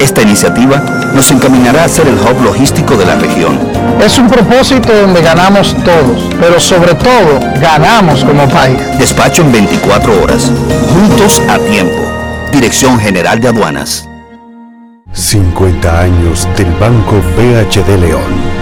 Esta iniciativa nos encaminará a ser el hub logístico de la región. Es un propósito donde ganamos todos, pero sobre todo ganamos como país. Despacho en 24 horas. Juntos a tiempo. Dirección General de Aduanas. 50 años del Banco BHD León.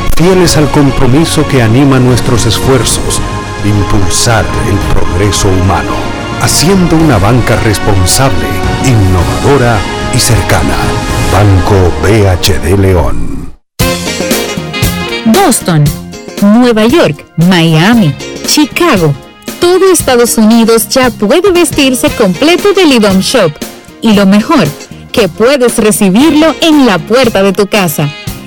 fieles al compromiso que anima nuestros esfuerzos de impulsar el progreso humano, haciendo una banca responsable, innovadora y cercana. Banco BHD León. Boston, Nueva York, Miami, Chicago. Todo Estados Unidos ya puede vestirse completo del IDOM Shop. Y lo mejor, que puedes recibirlo en la puerta de tu casa.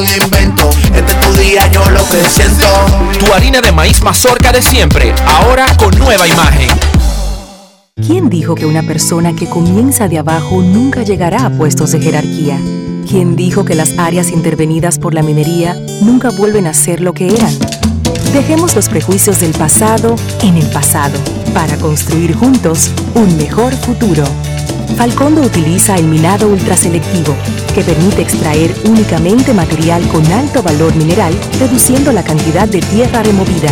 algún invento. Este es tu día, yo lo que siento. Tu harina de maíz mazorca de siempre, ahora con nueva imagen. ¿Quién dijo que una persona que comienza de abajo nunca llegará a puestos de jerarquía? ¿Quién dijo que las áreas intervenidas por la minería nunca vuelven a ser lo que eran? Dejemos los prejuicios del pasado en el pasado para construir juntos un mejor futuro. Falcondo utiliza el minado ultraselectivo, que permite extraer únicamente material con alto valor mineral, reduciendo la cantidad de tierra removida.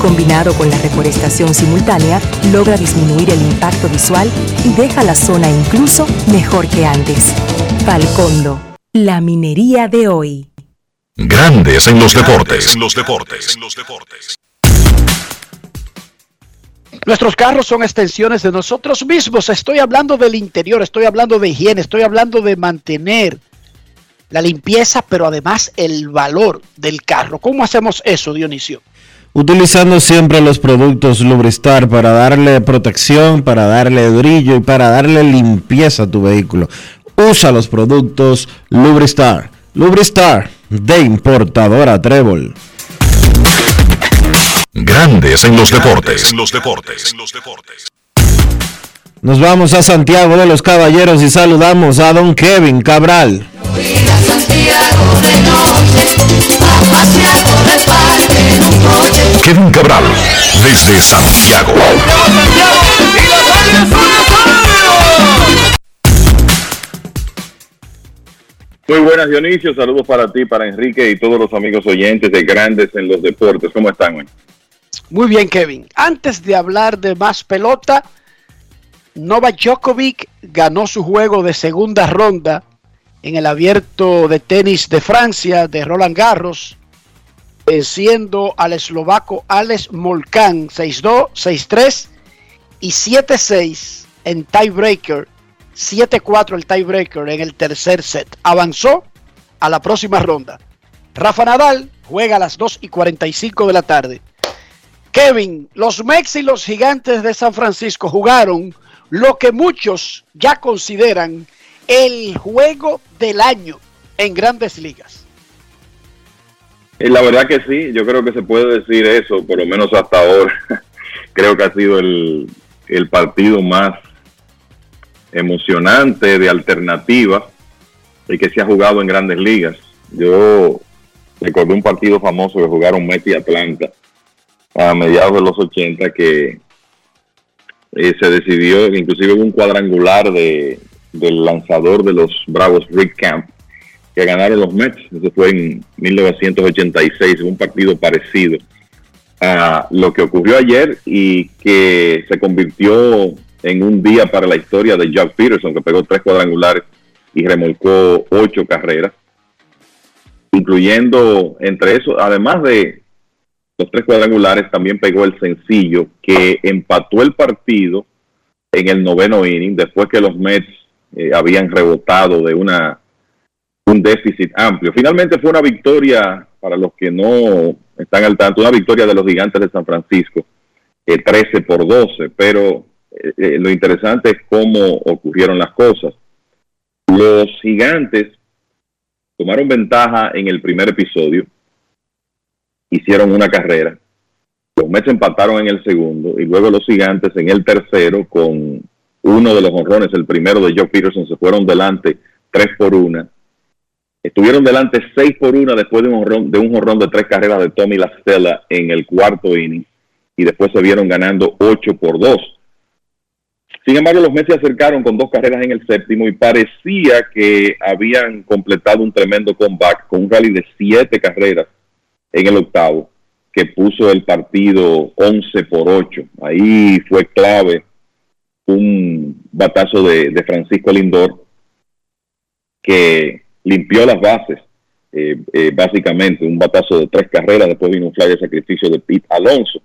Combinado con la reforestación simultánea, logra disminuir el impacto visual y deja la zona incluso mejor que antes. Falcondo, la minería de hoy. Grandes en los deportes. En los deportes. Nuestros carros son extensiones de nosotros mismos. Estoy hablando del interior, estoy hablando de higiene, estoy hablando de mantener la limpieza, pero además el valor del carro. ¿Cómo hacemos eso, Dionisio? Utilizando siempre los productos Lubristar para darle protección, para darle brillo y para darle limpieza a tu vehículo. Usa los productos Lubristar. Lubristar de importadora Trébol. Grandes en los deportes. En los deportes. Nos vamos a Santiago de los Caballeros y saludamos a don Kevin Cabral. Kevin Cabral, desde Santiago. Muy buenas Dionisio, saludos para ti, para Enrique y todos los amigos oyentes de Grandes en los Deportes. ¿Cómo están hoy? Muy bien, Kevin. Antes de hablar de más pelota, Novak Djokovic ganó su juego de segunda ronda en el abierto de tenis de Francia de Roland Garros, venciendo al eslovaco Alex Molcán 6-2, 6-3 y 7-6 en tiebreaker 7-4 el tiebreaker en el tercer set. Avanzó a la próxima ronda. Rafa Nadal juega a las 2 y 45 de la tarde. Kevin, los Mex y los Gigantes de San Francisco jugaron lo que muchos ya consideran el juego del año en grandes ligas. Eh, la verdad que sí, yo creo que se puede decir eso, por lo menos hasta ahora. creo que ha sido el, el partido más emocionante, de alternativa, y que se ha jugado en grandes ligas. Yo recordé un partido famoso que jugaron Mets y Atlanta a mediados de los 80 que eh, se decidió, inclusive un cuadrangular de, del lanzador de los Bravos, Rick Camp, que ganaron los Mets. Eso fue en 1986, un partido parecido a lo que ocurrió ayer y que se convirtió en un día para la historia de Jack Peterson, que pegó tres cuadrangulares y remolcó ocho carreras, incluyendo entre eso, además de los tres cuadrangulares, también pegó el sencillo que empató el partido en el noveno inning, después que los Mets eh, habían rebotado de una un déficit amplio. Finalmente fue una victoria, para los que no están al tanto, una victoria de los gigantes de San Francisco, eh, 13 por 12, pero eh, eh, lo interesante es cómo ocurrieron las cosas. Los gigantes tomaron ventaja en el primer episodio, hicieron una carrera, los Mets empataron en el segundo y luego los gigantes en el tercero con uno de los honrones, el primero de Joe Peterson, se fueron delante tres por una. Estuvieron delante seis por una después de un honrón de, un honrón de tres carreras de Tommy La Stella en el cuarto inning y después se vieron ganando ocho por dos. Sin embargo, los Mets se acercaron con dos carreras en el séptimo y parecía que habían completado un tremendo comeback con un rally de siete carreras en el octavo, que puso el partido 11 por 8. Ahí fue clave un batazo de, Francisco Lindor que limpió las bases, eh, eh, básicamente un batazo de tres carreras, después vino un fly de sacrificio de Pete Alonso.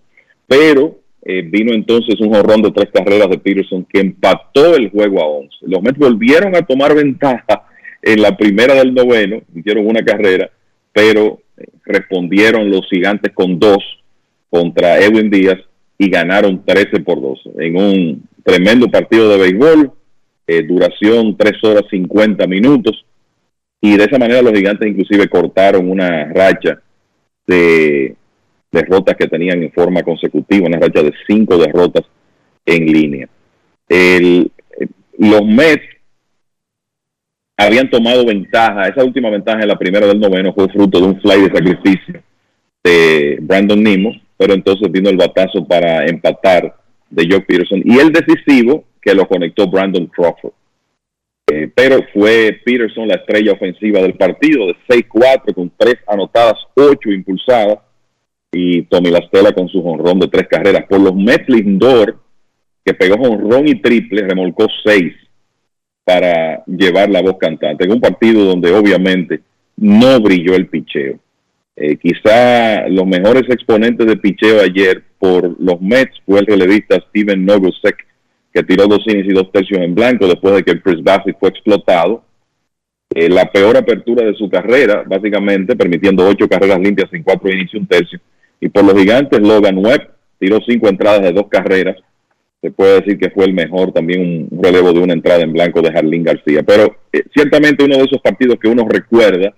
Pero eh, vino entonces un jorrón de tres carreras de Peterson que empató el juego a 11. Los Mets volvieron a tomar ventaja en la primera del noveno, hicieron una carrera, pero respondieron los gigantes con dos contra Edwin Díaz y ganaron 13 por 12 en un tremendo partido de béisbol, eh, duración 3 horas 50 minutos y de esa manera los gigantes inclusive cortaron una racha de derrotas que tenían en forma consecutiva, una racha de cinco derrotas en línea. El, los Mets habían tomado ventaja, esa última ventaja en la primera del noveno fue fruto de un fly de sacrificio de Brandon Nemo, pero entonces vino el batazo para empatar de Joe Peterson y el decisivo que lo conectó Brandon Crawford. Eh, pero fue Peterson la estrella ofensiva del partido de 6-4 con tres anotadas, ocho impulsadas y Tommy Lastela con su jonrón de tres carreras. Por los Mets Lindor, que pegó jonrón y triple, remolcó seis para llevar la voz cantante. En un partido donde obviamente no brilló el picheo. Eh, quizá los mejores exponentes de picheo ayer por los Mets fue el relevista Steven Novosek, que tiró dos innings y dos tercios en blanco después de que Chris Bassett fue explotado. Eh, la peor apertura de su carrera, básicamente, permitiendo ocho carreras limpias en cuatro innings y un tercio. Y por los gigantes, Logan Webb tiró cinco entradas de dos carreras. Se puede decir que fue el mejor, también un relevo de una entrada en blanco de Jarlín García. Pero eh, ciertamente uno de esos partidos que uno recuerda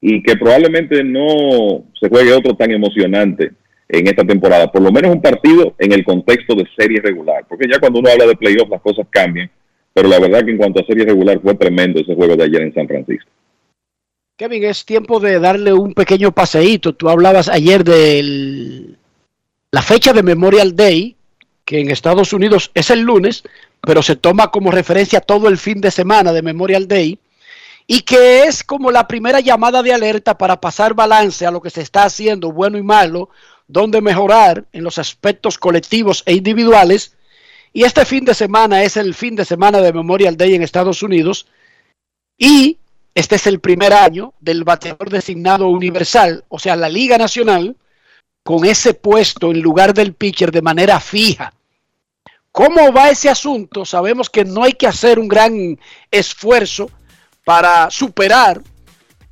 y que probablemente no se juegue otro tan emocionante en esta temporada, por lo menos un partido en el contexto de serie regular, porque ya cuando uno habla de playoffs las cosas cambian, pero la verdad que en cuanto a serie regular fue tremendo ese juego de ayer en San Francisco. Kevin, es tiempo de darle un pequeño paseíto. Tú hablabas ayer de la fecha de Memorial Day, que en Estados Unidos es el lunes, pero se toma como referencia todo el fin de semana de Memorial Day, y que es como la primera llamada de alerta para pasar balance a lo que se está haciendo, bueno y malo, donde mejorar en los aspectos colectivos e individuales. Y este fin de semana es el fin de semana de Memorial Day en Estados Unidos. Y este es el primer año del bateador designado universal, o sea, la Liga Nacional, con ese puesto en lugar del pitcher de manera fija. ¿Cómo va ese asunto? Sabemos que no hay que hacer un gran esfuerzo para superar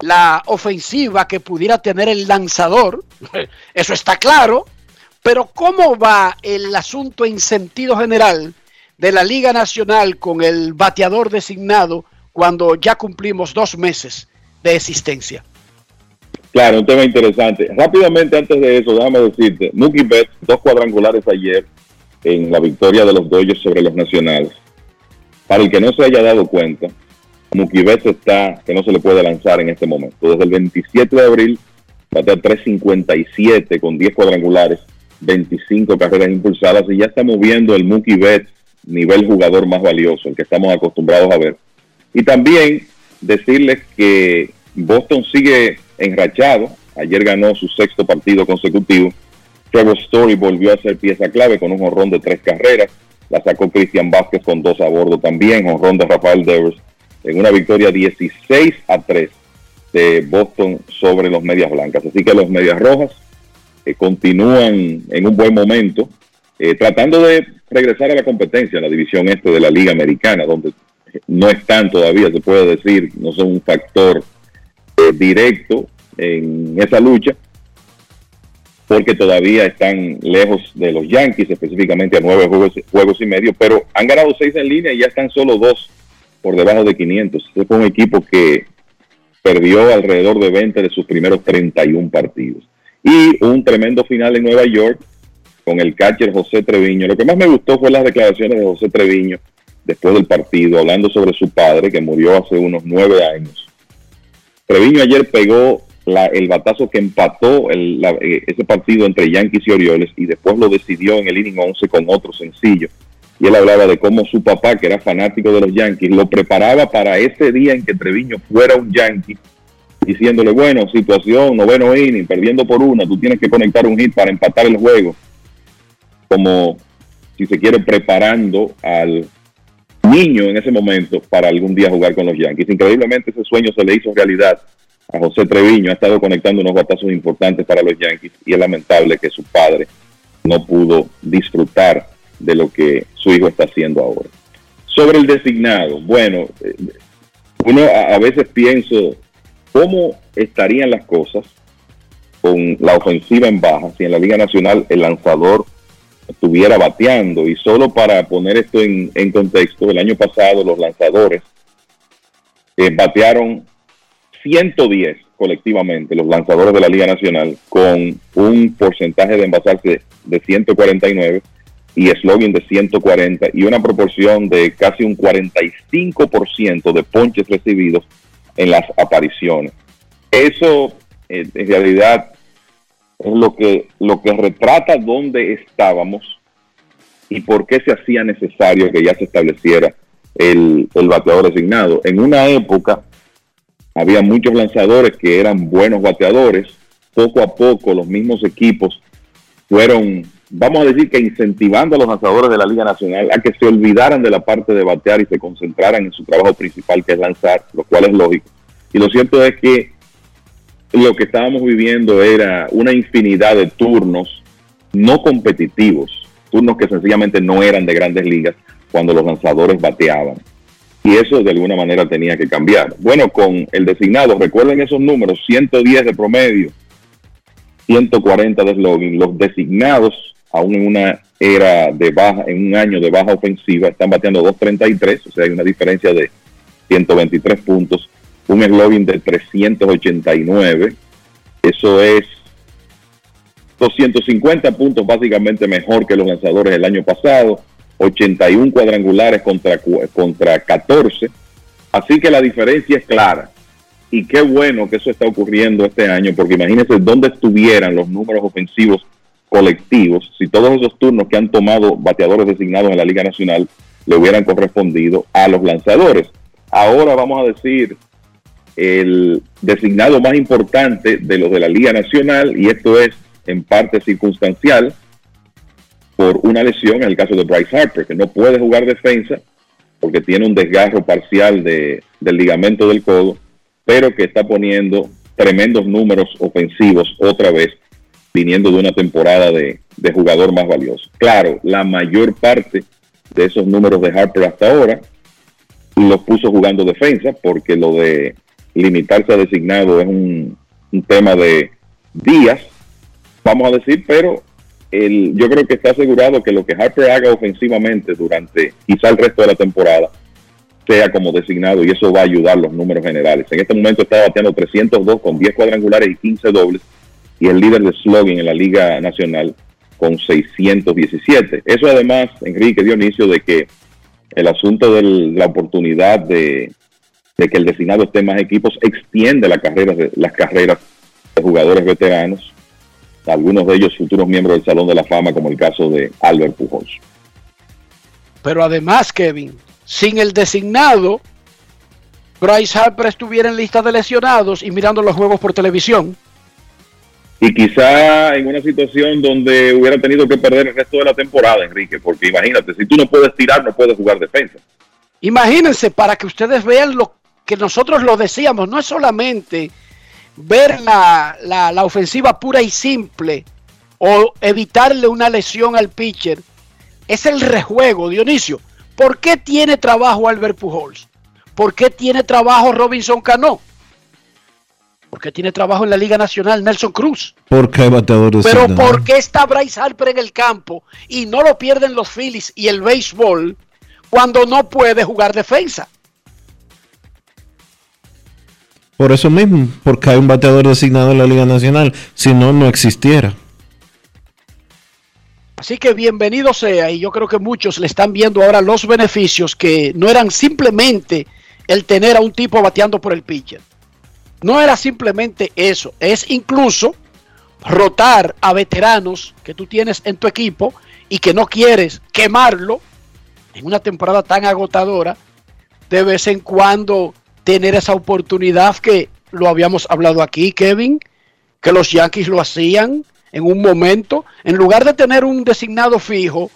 la ofensiva que pudiera tener el lanzador, eso está claro, pero ¿cómo va el asunto en sentido general de la Liga Nacional con el bateador designado cuando ya cumplimos dos meses de existencia? Claro, un tema interesante. Rápidamente antes de eso, déjame decirte, Mookie Betts, dos cuadrangulares ayer en la victoria de los Dodgers sobre los Nacionales. Para el que no se haya dado cuenta, Mookie Betts está que no se le puede lanzar en este momento. Desde el 27 de abril batea 3.57 con 10 cuadrangulares, 25 carreras impulsadas y ya estamos viendo el Mookie Betts nivel jugador más valioso, el que estamos acostumbrados a ver. Y también decirles que Boston sigue enrachado. Ayer ganó su sexto partido consecutivo. Trevor Story volvió a ser pieza clave con un jorrón de tres carreras. La sacó Cristian Vázquez con dos a bordo también. Jorrón de Rafael Devers en una victoria 16 a 3 de Boston sobre los Medias Blancas. Así que los Medias Rojas eh, continúan en un buen momento, eh, tratando de regresar a la competencia en la división este de la Liga Americana, donde no están todavía, se puede decir, no son un factor eh, directo en esa lucha, porque todavía están lejos de los Yankees, específicamente a nueve juegos, juegos y medio, pero han ganado seis en línea y ya están solo dos por debajo de 500. Este fue un equipo que perdió alrededor de 20 de sus primeros 31 partidos. Y un tremendo final en Nueva York con el catcher José Treviño. Lo que más me gustó fue las declaraciones de José Treviño después del partido, hablando sobre su padre que murió hace unos nueve años. Treviño ayer pegó el batazo que empató eh, ese partido entre Yankees y Orioles y después lo decidió en el inning 11 con otro sencillo. Y él hablaba de cómo su papá, que era fanático de los Yankees, lo preparaba para ese día en que Treviño fuera un Yankee, diciéndole, bueno, situación, noveno inning, perdiendo por una, tú tienes que conectar un hit para empatar el juego, como si se quiere preparando al niño en ese momento para algún día jugar con los Yankees. Increíblemente ese sueño se le hizo realidad a José Treviño, ha estado conectando unos batazos importantes para los Yankees y es lamentable que su padre no pudo disfrutar de lo que su hijo está haciendo ahora. Sobre el designado, bueno, eh, uno a, veces pienso cómo estarían las cosas con la ofensiva en baja si en la Liga Nacional el lanzador estuviera bateando. Y solo para poner esto en, contexto, el año pasado los lanzadores eh, batearon 110 colectivamente, los lanzadores de la Liga Nacional, con un porcentaje de envasarse de 149 y slogan de 140 y una proporción de casi un 45% de ponches recibidos en las apariciones. Eso eh, en realidad es lo que, lo que retrata dónde estábamos y por qué se hacía necesario que ya se estableciera el, el bateador designado. En una época había muchos lanzadores que eran buenos bateadores, poco a poco los mismos equipos fueron vamos a decir que incentivando a los lanzadores de la Liga Nacional a que se olvidaran de la parte de batear y se concentraran en su trabajo principal, que es lanzar, lo cual es lógico. Y lo cierto es que lo que estábamos viviendo era una infinidad de turnos no competitivos, turnos que sencillamente no eran de grandes ligas cuando los lanzadores bateaban. Y eso de alguna manera tenía que cambiar. Bueno, con el designado, recuerden esos números, 110 de promedio, 140 de slogan, los designados aún en una era de baja, en un año de baja ofensiva, están bateando 2.33, o sea, hay una diferencia de 123 puntos, un eslogan de 389, eso es 250 puntos básicamente mejor que los lanzadores del año pasado, 81 cuadrangulares contra, contra 14. Así que la diferencia es clara. Y qué bueno que eso está ocurriendo este año, porque imagínense dónde estuvieran los números ofensivos colectivos si todos esos turnos que han tomado bateadores designados en la Liga Nacional le hubieran correspondido a los lanzadores. Ahora vamos a decir el designado más importante de los de la Liga Nacional, y esto es en parte circunstancial por una lesión en el caso de Bryce Harper, que no puede jugar defensa porque tiene un desgarro parcial de, del ligamento del codo, pero que está poniendo tremendos números ofensivos otra vez, viniendo de una temporada de, de jugador más valioso. Claro, la mayor parte de esos números de Harper hasta ahora los puso jugando defensa, porque lo de limitarse a designado es un, un tema de días, vamos a decir, pero el, yo creo que está asegurado que lo que Harper haga ofensivamente durante quizá el resto de la temporada sea como designado y eso va a ayudar los números generales. En este momento está bateando 302 con 10 cuadrangulares y 15 dobles y el líder de slogan en la Liga Nacional con 617. Eso además, Enrique, dio inicio de que el asunto de la oportunidad de, de que el designado esté en más equipos extiende la carrera de, las carreras de jugadores veteranos algunos de ellos futuros miembros del Salón de la Fama, como el caso de Albert Pujols. Pero además, Kevin, sin el designado, Bryce Harper estuviera en lista de lesionados y mirando los juegos por televisión. Y quizá en una situación donde hubiera tenido que perder el resto de la temporada, Enrique, porque imagínate, si tú no puedes tirar, no puedes jugar defensa. Imagínense, para que ustedes vean lo que nosotros lo decíamos, no es solamente ver la, la, ofensiva pura y simple o evitarle una lesión al pitcher es el rejuego, Dionisio. ¿Por qué tiene trabajo Albert Pujols? ¿Por qué tiene trabajo Robinson Cano? ¿Por qué tiene trabajo en la Liga Nacional Nelson Cruz? Hay bateadores. Pero ¿por qué está Bryce Harper en el campo y no lo pierden los Phillies y el béisbol cuando no puede jugar defensa? Por eso mismo, porque hay un bateador designado en la Liga Nacional. Si no, no existiera. Así que bienvenido sea, y yo creo que muchos le están viendo ahora los beneficios que no eran simplemente el tener a un tipo bateando por el pitcher. No era simplemente eso, es incluso rotar a veteranos que tú tienes en tu equipo y que no quieres quemarlo en una temporada tan agotadora, de vez en cuando tener esa oportunidad que lo habíamos hablado aquí, Kevin, que los Yankees lo hacían en un momento. En lugar de tener un designado fijo,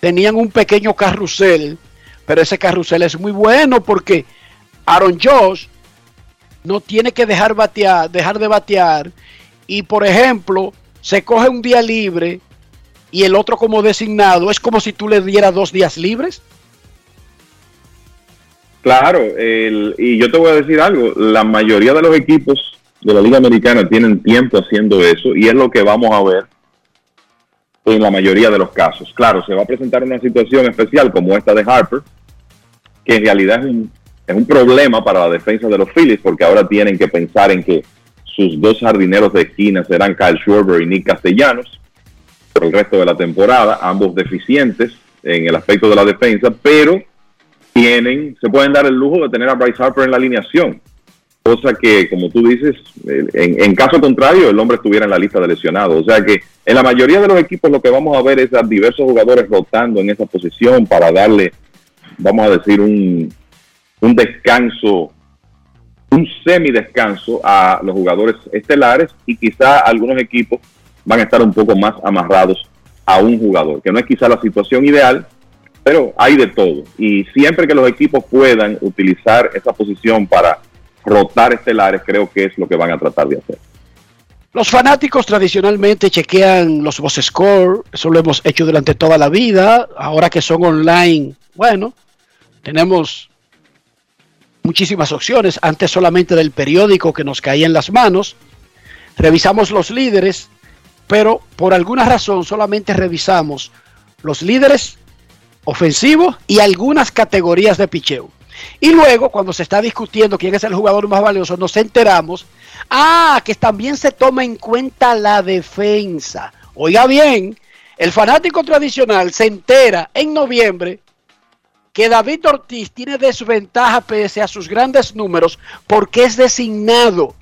tenían un pequeño carrusel, pero ese carrusel es muy bueno porque Aaron Josh no tiene que dejar, batear, dejar de batear y, por ejemplo, se coge un día libre y el otro como designado, es como si tú le dieras dos días libres. Claro, y yo te voy a decir algo, la mayoría de los equipos de la Liga Americana tienen tiempo haciendo eso y es lo que vamos a ver en la mayoría de los casos. Claro, se va a presentar una situación especial como esta de Harper, que en realidad es un, es un problema para la defensa de los Phillies porque ahora tienen que pensar en que sus dos jardineros de esquina serán Kyle Schwarber y Nick Castellanos por el resto de la temporada, ambos deficientes en el aspecto de la defensa, pero tienen, se pueden dar el lujo de tener a Bryce Harper en la alineación. Cosa que, como tú dices, en, caso contrario, el hombre estuviera en la lista de lesionados. O sea que en la mayoría de los equipos lo que vamos a ver es a diversos jugadores rotando en esa posición para darle, vamos a decir, un, un descanso, un semi-descanso a los jugadores estelares y quizá algunos equipos van a estar un poco más amarrados a un jugador, que no es quizá la situación ideal, pero hay de todo. Y siempre que los equipos puedan utilizar esa posición para rotar estelares, creo que es lo que van a tratar de hacer. Los fanáticos tradicionalmente chequean los boss score, eso lo hemos hecho durante toda la vida. Ahora que son online, bueno, tenemos muchísimas opciones. Antes solamente del periódico que nos caía en las manos. Revisamos los líderes, pero por alguna razón solamente revisamos los líderes ofensivo y algunas categorías de picheo. Y luego, cuando se está discutiendo quién es el jugador más valioso, nos enteramos, ah, que también se toma en cuenta la defensa. Oiga bien, el fanático tradicional se entera en noviembre que David Ortiz tiene desventaja pese a sus grandes números porque es designado.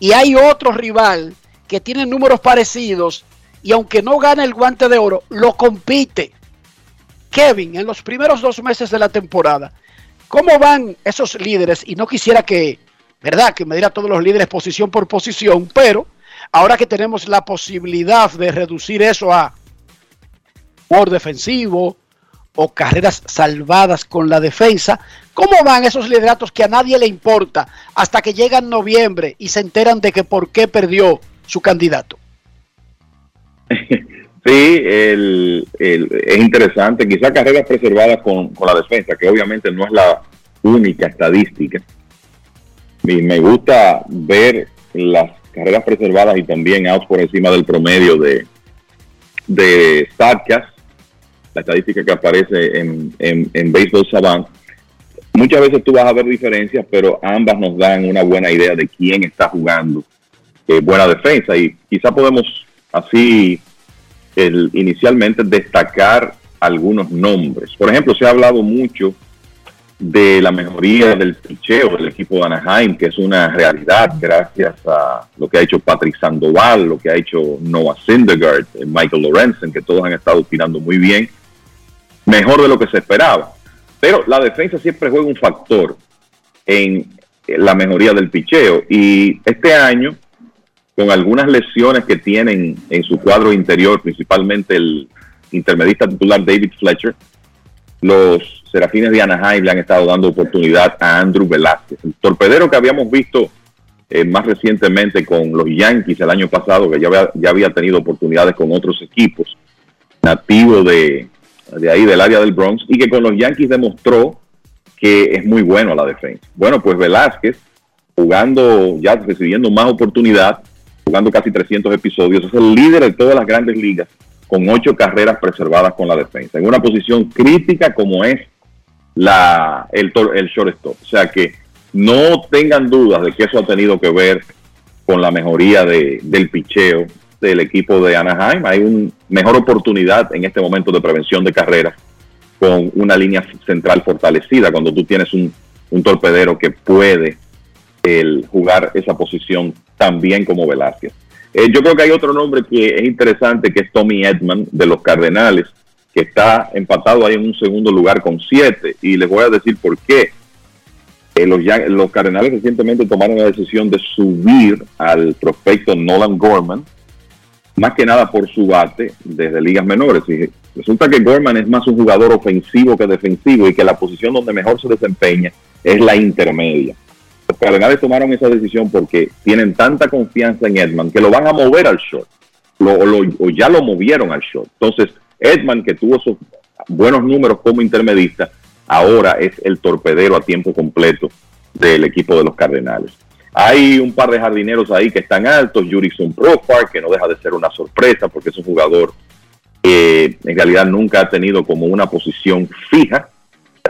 Y hay otro rival que tiene números parecidos y aunque no gana el guante de oro, lo compite. Kevin, en los primeros dos meses de la temporada, ¿cómo van esos líderes? Y no quisiera que, ¿verdad? Que me diera todos los líderes posición por posición, pero ahora que tenemos la posibilidad de reducir eso a por defensivo, o carreras salvadas con la defensa. ¿Cómo van esos lideratos que a nadie le importa hasta que llega en noviembre y se enteran de que por qué perdió su candidato? Sí, es interesante. Quizá carreras preservadas con, la defensa, que obviamente no es la única estadística. Y me gusta ver las carreras preservadas y también outs por encima del promedio de, de la estadística que aparece en, en, Baseball Savant, muchas veces tú vas a ver diferencias, pero ambas nos dan una buena idea de quién está jugando eh, buena defensa y quizá podemos así el, inicialmente destacar algunos nombres. Por ejemplo, se ha hablado mucho de la mejoría del picheo del equipo de Anaheim, que es una realidad gracias a lo que ha hecho Patrick Sandoval, lo que ha hecho Noah Syndergaard, eh, Michael Lorenzen, que todos han estado tirando muy bien mejor de lo que se esperaba. Pero la defensa siempre juega un factor en la mejoría del picheo. Y este año, con algunas lesiones que tienen en su cuadro interior, principalmente el intermedista titular David Fletcher, los Serafines de Anaheim le han estado dando oportunidad a Andrew Velázquez, el torpedero que habíamos visto eh, más recientemente con los Yankees el año pasado, que ya ya había tenido oportunidades con otros equipos, nativo de, de ahí del área del Bronx y que con los Yankees demostró que es muy bueno a la defensa. Bueno, pues Velázquez, jugando ya recibiendo más oportunidad, jugando casi 300 episodios, es el líder de todas las grandes ligas con ocho carreras preservadas con la defensa, en una posición crítica como es la, el, el shortstop. O sea que no tengan dudas de que eso ha tenido que ver con la mejoría de, del picheo del equipo de Anaheim. Hay una mejor oportunidad en este momento de prevención de carreras con una línea central fortalecida cuando tú tienes un, torpedero que puede el, jugar esa posición tan bien como Velázquez. Eh, yo creo que hay otro nombre que es interesante, que es Tommy Edman de los Cardenales, que está empatado ahí en un segundo lugar con siete. Y les voy a decir por qué. Eh, los, los Cardenales recientemente tomaron la decisión de subir al prospecto Nolan Gorman, más que nada por su bate desde ligas menores. Y resulta que Gorman es más un jugador ofensivo que defensivo y que la posición donde mejor se desempeña es la intermedia. Los Cardenales tomaron esa decisión porque tienen tanta confianza en Edman que lo van a mover al short. o ya lo movieron al short. Entonces, Edman, que tuvo esos buenos números como intermedista, ahora es el torpedero a tiempo completo del equipo de los Cardenales. Hay un par de jardineros ahí que están altos, Jurison Profar, que no deja de ser una sorpresa porque es un jugador que en realidad nunca ha tenido como una posición fija,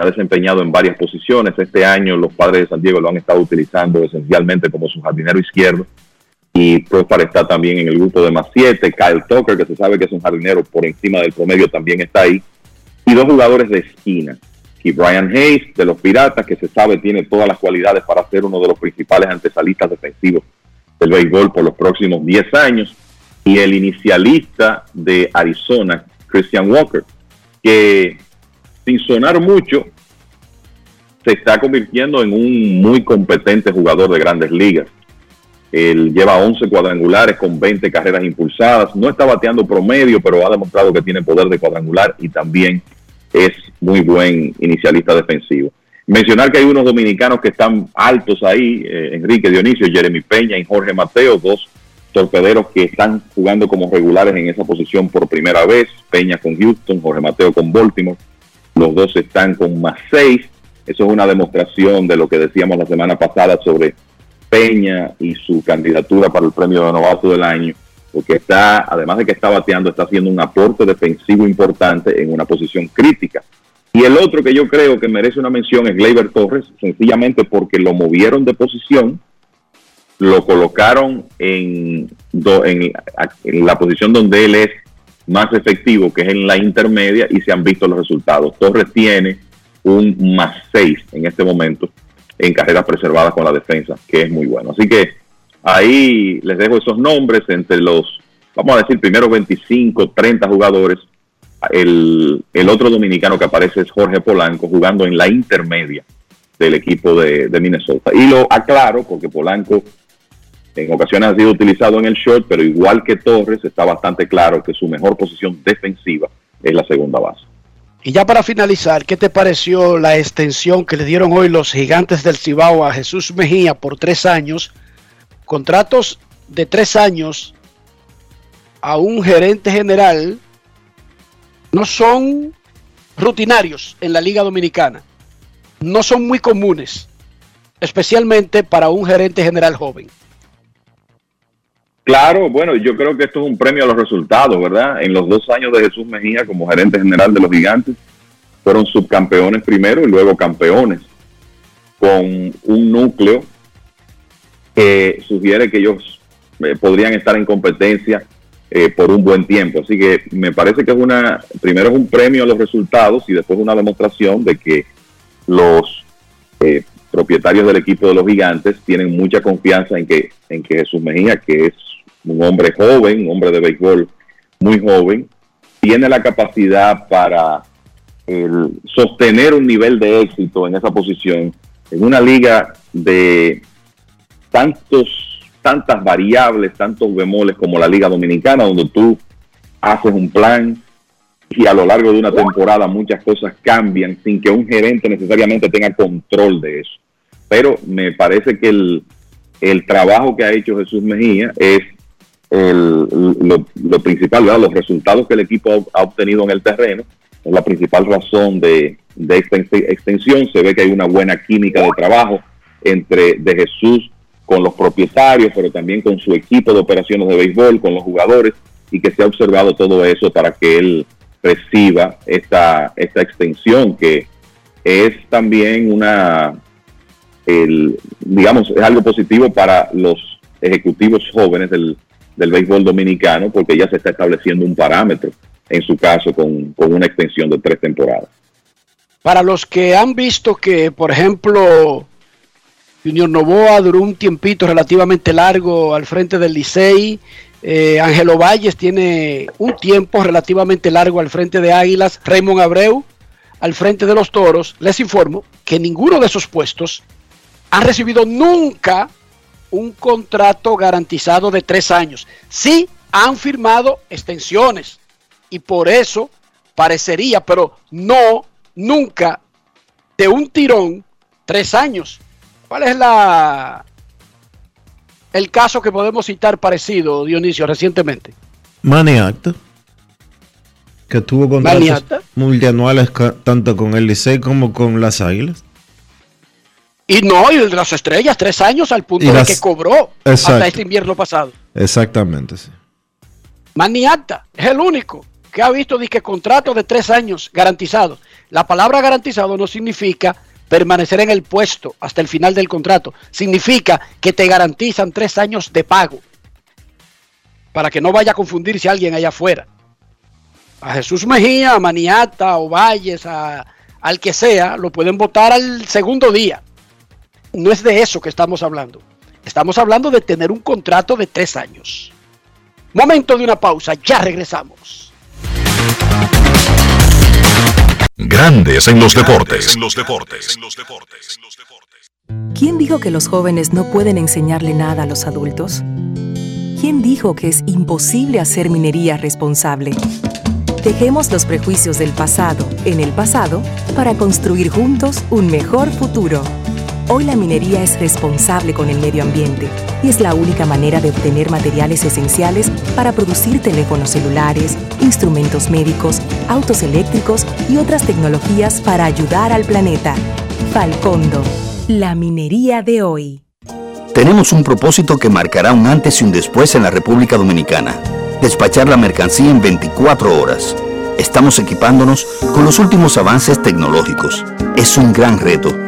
ha desempeñado en varias posiciones. Este año los padres de San Diego lo han estado utilizando esencialmente como su jardinero izquierdo. Y Profar está también en el grupo de más siete. Kyle Tucker, que se sabe que es un jardinero por encima del promedio, también está ahí. Y dos jugadores de esquina y Brian Hayes de los Piratas, que se sabe tiene todas las cualidades para ser uno de los principales antesalistas defensivos del béisbol por los próximos 10 años, y el inicialista de Arizona, Christian Walker, que sin sonar mucho, se está convirtiendo en un muy competente jugador de grandes ligas. Él lleva 11 cuadrangulares con 20 carreras impulsadas. No está bateando promedio, pero ha demostrado que tiene poder de cuadrangular y también es muy buen inicialista defensivo. Mencionar que hay unos dominicanos que están altos ahí, eh, Enrique Dionisio, Jeremy Peña y Jorge Mateo, dos torpederos que están jugando como regulares en esa posición por primera vez, Peña con Houston, Jorge Mateo con Baltimore, los dos están con más seis, eso es una demostración de lo que decíamos la semana pasada sobre Peña y su candidatura para el premio de novato del año porque está, además de que está bateando, está haciendo un aporte defensivo importante en una posición crítica. Y el otro que yo creo que merece una mención es Gleyber Torres, sencillamente porque lo movieron de posición lo colocaron en, la posición donde él es más efectivo, que es en la intermedia, y se han visto los resultados. Torres tiene un más 6 en este momento en carreras preservadas con la defensa, que es muy bueno. Así que ahí les dejo esos nombres entre los, vamos a decir, primeros 25, 30 jugadores. El, el otro dominicano que aparece es Jorge Polanco jugando en la intermedia del equipo de, de Minnesota. Y lo aclaro porque Polanco en ocasiones ha sido utilizado en el short, pero igual que Torres está bastante claro que su mejor posición defensiva es la segunda base. Y ya para finalizar, ¿qué te pareció la extensión que le dieron hoy los gigantes del Cibao a Jesús Mejía por tres años? Contratos de tres años a un gerente general no son rutinarios en la Liga Dominicana. No son muy comunes, especialmente para un gerente general joven. Claro, bueno, yo creo que esto es un premio a los resultados, ¿verdad? En los dos años de Jesús Mejía como gerente general de los gigantes, fueron subcampeones primero y luego campeones, con un núcleo que sugiere que ellos eh, podrían estar en competencia eh, por un buen tiempo. Así que me parece que es una, primero es un premio a los resultados y después una demostración de que los eh, propietarios del equipo de los gigantes tienen mucha confianza en que, en que Jesús Mejía, que es un hombre joven, un hombre de béisbol muy joven, tiene la capacidad para el, sostener un nivel de éxito en esa posición en una liga de tantos tantas variables, tantos bemoles como la Liga Dominicana, donde tú haces un plan y a lo largo de una temporada muchas cosas cambian sin que un gerente necesariamente tenga control de eso. Pero me parece que el, el trabajo que ha hecho Jesús Mejía es el, lo, principal, los resultados que el equipo ha, ha obtenido en el terreno, es la principal razón de, de esta extensión. Se ve que hay una buena química de trabajo entre de Jesús con los propietarios, pero también con su equipo de operaciones de béisbol, con los jugadores, y que se ha observado todo eso para que él reciba esta, esta extensión, que es también una, el, digamos, es algo positivo para los ejecutivos jóvenes del, del béisbol dominicano, porque ya se está estableciendo un parámetro, en su caso, con, con una extensión de tres temporadas. Para los que han visto que, por ejemplo, Junior Novoa duró un tiempito relativamente largo al frente del Licey. Eh, Ángelo Valles tiene un tiempo relativamente largo al frente de Águilas. Raymond Abreu al frente de los Toros. Les informo que ninguno de esos puestos han recibido nunca un contrato garantizado de tres años. Sí han firmado extensiones y por eso parecería, pero no nunca de un tirón tres años. ¿Cuál es la el caso que podemos citar parecido, Dionisio, recientemente? Maniacta. Que tuvo contratos Maniacta. multianuales tanto con el Licey como con las Águilas. Y no, y el de las estrellas, tres años al punto de que cobró Exacto. hasta este invierno pasado. Exactamente, sí. Maniacta es el único que ha visto disque contrato de tres años garantizado. La palabra garantizado no significa permanecer en el puesto hasta el final del contrato. Significa que te garantizan tres años de pago. Para que no vaya a confundirse alguien allá afuera. A Jesús Mejía, a Maniata, o Valles, a- al que sea, lo pueden votar al segundo día. No es de eso que estamos hablando. Estamos hablando de tener un contrato de tres años. Momento de una pausa, ya regresamos. Grandes en los deportes. En los deportes. ¿Quién dijo que los jóvenes no pueden enseñarle nada a los adultos? ¿Quién dijo que es imposible hacer minería responsable? Dejemos los prejuicios del pasado en el pasado para construir juntos un mejor futuro. Hoy la minería es responsable con el medio ambiente y es la única manera de obtener materiales esenciales para producir teléfonos celulares, instrumentos médicos, autos eléctricos y otras tecnologías para ayudar al planeta. Falcondo, la minería de hoy. Tenemos un propósito que marcará un antes y un después en la República Dominicana. Despachar la mercancía en 24 horas. Estamos equipándonos con los últimos avances tecnológicos. Es un gran reto,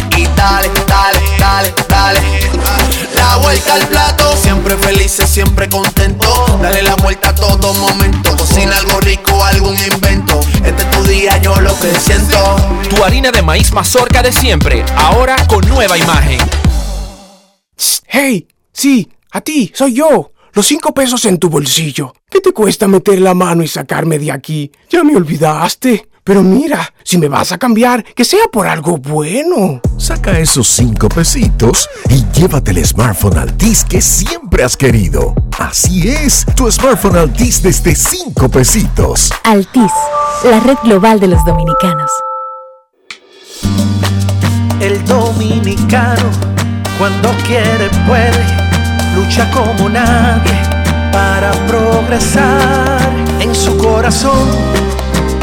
y dale, dale, dale, dale. La vuelta al plato, siempre felices, siempre contento. Dale la vuelta a todo momento. Cocina algo rico, algún invento. Este es tu día, yo lo que siento. Tu harina de maíz mazorca de siempre, ahora con nueva imagen. Hey, sí, a ti, soy yo. Los cinco pesos en tu bolsillo. ¿Qué te cuesta meter la mano y sacarme de aquí? Ya me olvidaste. Pero mira, si me vas a cambiar, que sea por algo bueno. Saca esos cinco pesitos y llévate el smartphone Altis que siempre has querido. Así es, tu smartphone Altis desde cinco pesitos. Altis, la red global de los dominicanos. El dominicano, cuando quiere, puede, lucha como nadie para progresar en su corazón.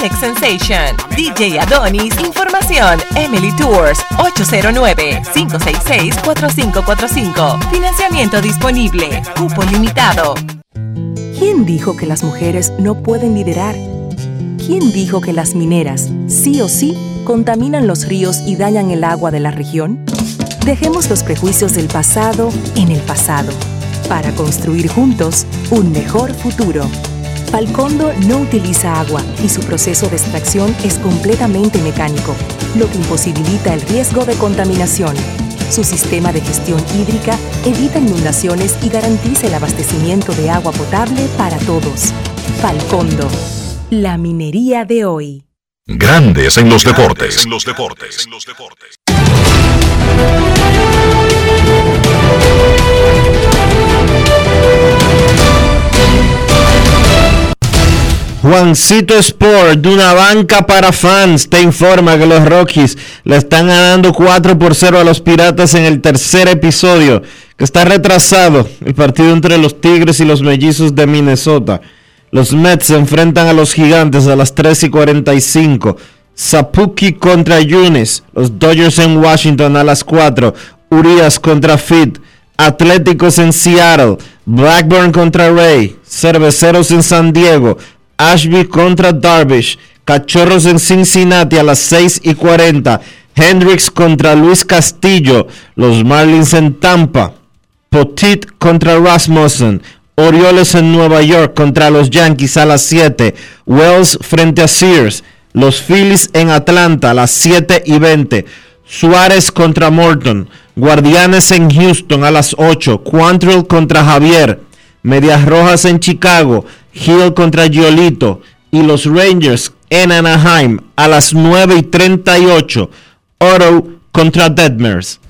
Alex Sensation, DJ Adonis, Información, Emily Tours, 809-566-4545. Financiamiento disponible, cupo limitado. ¿Quién dijo que las mujeres no pueden liderar? ¿Quién dijo que las mineras, sí o sí, contaminan los ríos y dañan el agua de la región? Dejemos los prejuicios del pasado en el pasado, para construir juntos un mejor futuro. Falcondo no utiliza agua y su proceso de extracción es completamente mecánico, lo que imposibilita el riesgo de contaminación. Su sistema de gestión hídrica evita inundaciones y garantiza el abastecimiento de agua potable para todos. Falcondo, la minería de hoy. Grandes en los deportes. En los deportes. Juancito Sport, de una banca para fans, te informa que los Rockies le están ganando 4 por 0 a los Piratas en el tercer episodio, que está retrasado el partido entre los Tigres y los Mellizos de Minnesota. Los Mets se enfrentan a los Gigantes a las 3 y 45. Sapuki contra Yunis. Los Dodgers en Washington a las 4. Urias contra Fit. Atléticos en Seattle. Blackburn contra Ray. Cerveceros en San Diego. Ashby contra Darvish. Cachorros en Cincinnati a las 6 y 40. Hendricks contra Luis Castillo. Los Marlins en Tampa. Potit contra Rasmussen. Orioles en Nueva York contra los Yankees a las 7. Wells frente a Sears. Los Phillies en Atlanta a las 7 y 20. Suárez contra Morton, Guardianes en Houston a las 8, Quantrill contra Javier, Medias Rojas en Chicago, Hill contra Giolito y los Rangers en Anaheim a las 9 y 38, Oro contra Deadmers.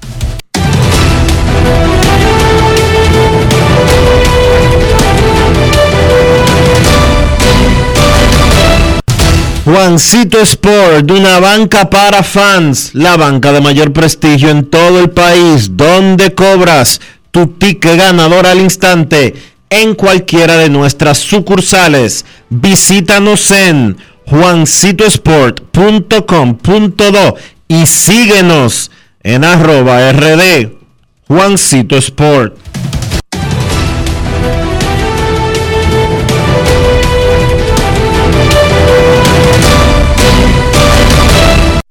Juancito Sport, una banca para fans, la banca de mayor prestigio en todo el país, donde cobras tu ticket ganador al instante en cualquiera de nuestras sucursales. Visítanos en juancitosport.com.do y síguenos en arroba rd Juancito Sport.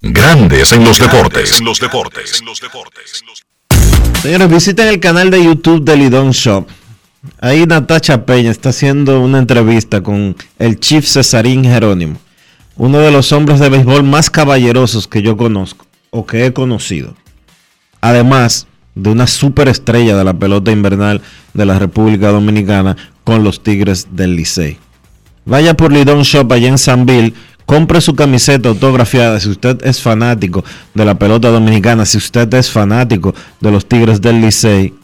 Grandes en los deportes. los deportes. Señores, visiten el canal de YouTube de Lidón Shop. Ahí Natacha Peña está haciendo una entrevista con el Chief Cesarín Jerónimo, uno de los hombres de béisbol más caballerosos que yo conozco o que he conocido. Además de una superestrella de la pelota invernal de la República Dominicana con los Tigres del Licey. Vaya por Lidón Shop allá en Sanville Compre su camiseta autografiada si usted es fanático de la pelota dominicana, si usted es fanático de los Tigres del Licey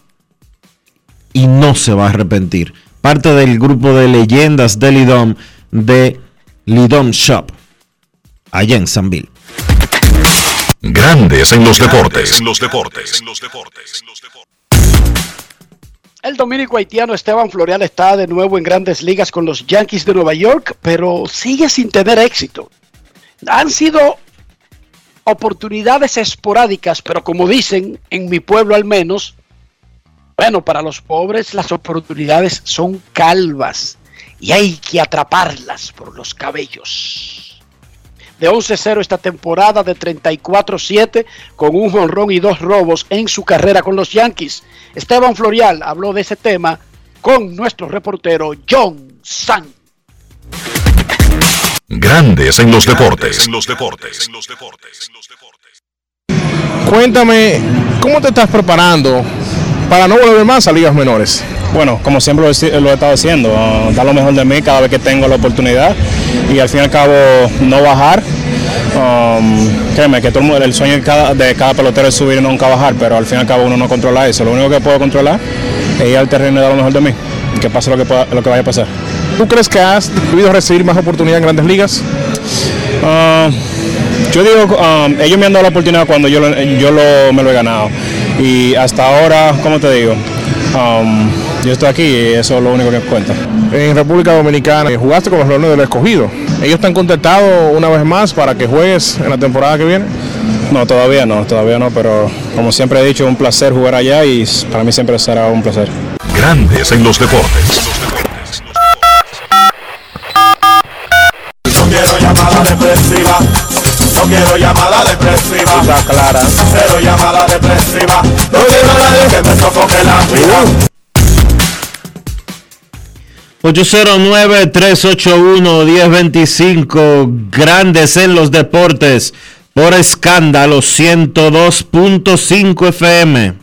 y no se va a arrepentir. Parte del grupo de leyendas de Lidom de Lidom Shop, allá en Sanville. Grandes en los deportes. En los deportes. El dominico haitiano Esteban Florial está de nuevo en grandes ligas con los Yankees de Nueva York, pero sigue sin tener éxito. Han sido oportunidades esporádicas, pero como dicen en mi pueblo al menos, bueno, para los pobres las oportunidades son calvas y hay que atraparlas por los cabellos de 11-0 esta temporada de 34-7 con un jonrón y dos robos en su carrera con los Yankees. Esteban Florial habló de ese tema con nuestro reportero John San. Grandes en los deportes. En los deportes. Cuéntame, ¿cómo te estás preparando para no volver más a ligas menores? Bueno, como siempre lo, he estado haciendo, uh, dar lo mejor de mí cada vez que tengo la oportunidad y al fin y al cabo no bajar. Um, créeme que todo el, sueño de cada, de cada, pelotero es subir y nunca bajar, pero al fin y al cabo uno no controla eso. Lo único que puedo controlar es ir al terreno y dar lo mejor de mí, que pase lo que, lo que vaya a pasar. ¿Tú crees que has debido recibir más oportunidad en grandes ligas? Uh, yo digo, um, ellos me han dado la oportunidad cuando yo, yo lo, me lo he ganado. Y hasta ahora, ¿cómo te digo? Um, yo estoy aquí y eso es lo único que cuenta. En República Dominicana jugaste con los Leones del Escogido. ¿Ellos te han contactado una vez más para que juegues en la temporada que viene? No, todavía no, todavía no, pero como siempre he dicho, un placer jugar allá y para mí siempre será un placer. Grandes en los deportes. Clara. Cero llamada depresiva. No quiero nadie que me sofoque la vida. 809-381-1025, grandes en los deportes, por escándalo 102.5 FM.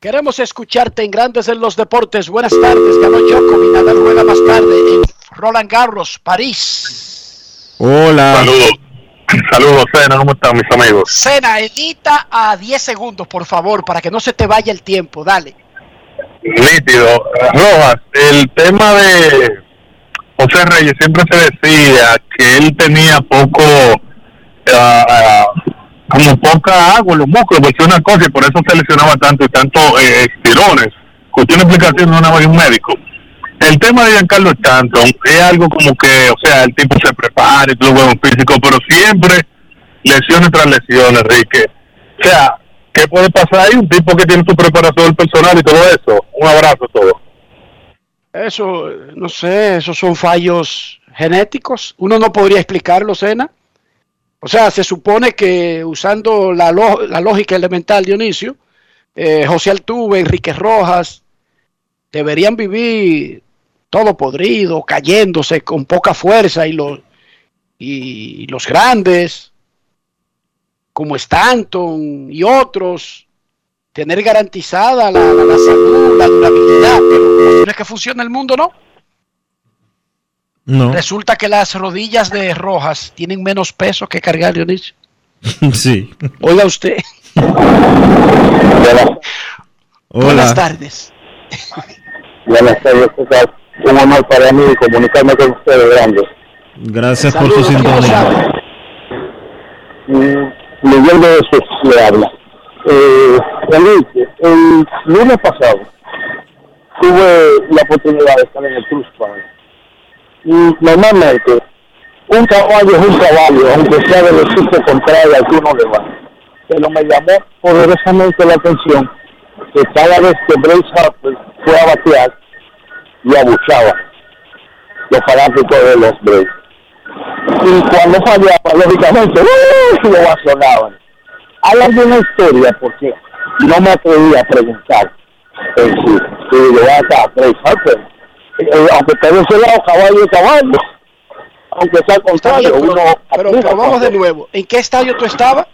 Queremos escucharte en Grandes en los Deportes. Buenas tardes, ganó Djokovic, Nadal rueda más tarde en Roland Garros, París. Hola. Saludos. Saludos, Sena, ¿cómo están mis amigos? Sena, edita a 10 segundos, por favor, para que no se te vaya el tiempo, dale. Nítido. Rojas, el tema de José Reyes siempre se decía que él tenía poco, ah, como poca agua en los músculos, porque una cosa y por eso se lesionaba tanto y tanto eh, estirones. Cuestión de explicación de una vez un médico. El tema de Giancarlo Stanton es algo como que, o sea, el tipo se prepara y todo bueno físico, pero siempre lesiones tras lesiones, Enrique. O sea, ¿qué puede pasar ahí? Un tipo que tiene su preparación personal y todo eso. Un abrazo a todos. Eso, no sé, esos son fallos genéticos. Uno no podría explicarlo, Sena. O sea, se supone que usando la, la lógica elemental, Dionisio, eh, José Altuve, Enrique Rojas, deberían vivir todo podrido, cayéndose con poca fuerza y los, y los grandes como Stanton y otros, tener garantizada la, la- la salud, la durabilidad, pero como es que funciona el mundo, ¿no? No. Resulta que las rodillas de Rojas tienen menos peso que cargar, Dionisio. sí. Oiga usted. Buenas tardes. Buenas tardes, ¿qué tal? Un honor para mí comunicarme con ustedes, grandes. Gracias por su sintonía. Mm, Miguel de Jesús le habla. Eh, Enrique, el lunes pasado tuve la oportunidad de estar en el Cruz Park. Y normalmente, un caballo es un caballo, aunque sea del equipo contrario al que uno le va. Pero me llamó poderosamente la atención que cada vez que Bryce Harper fue a batear y abuchaba los fanáticos de los Braves. Y cuando fallaba, lógicamente, ¡uh! lo vacionaban. Hay alguna historia porque no me atreví a preguntar en sí. Y digo, acá, Bryce Harper, eh, aunque esté lado, caballo es caballo. Aunque sea al contrario, uno pero, pero vamos de nuevo. ¿En qué estadio tú estabas?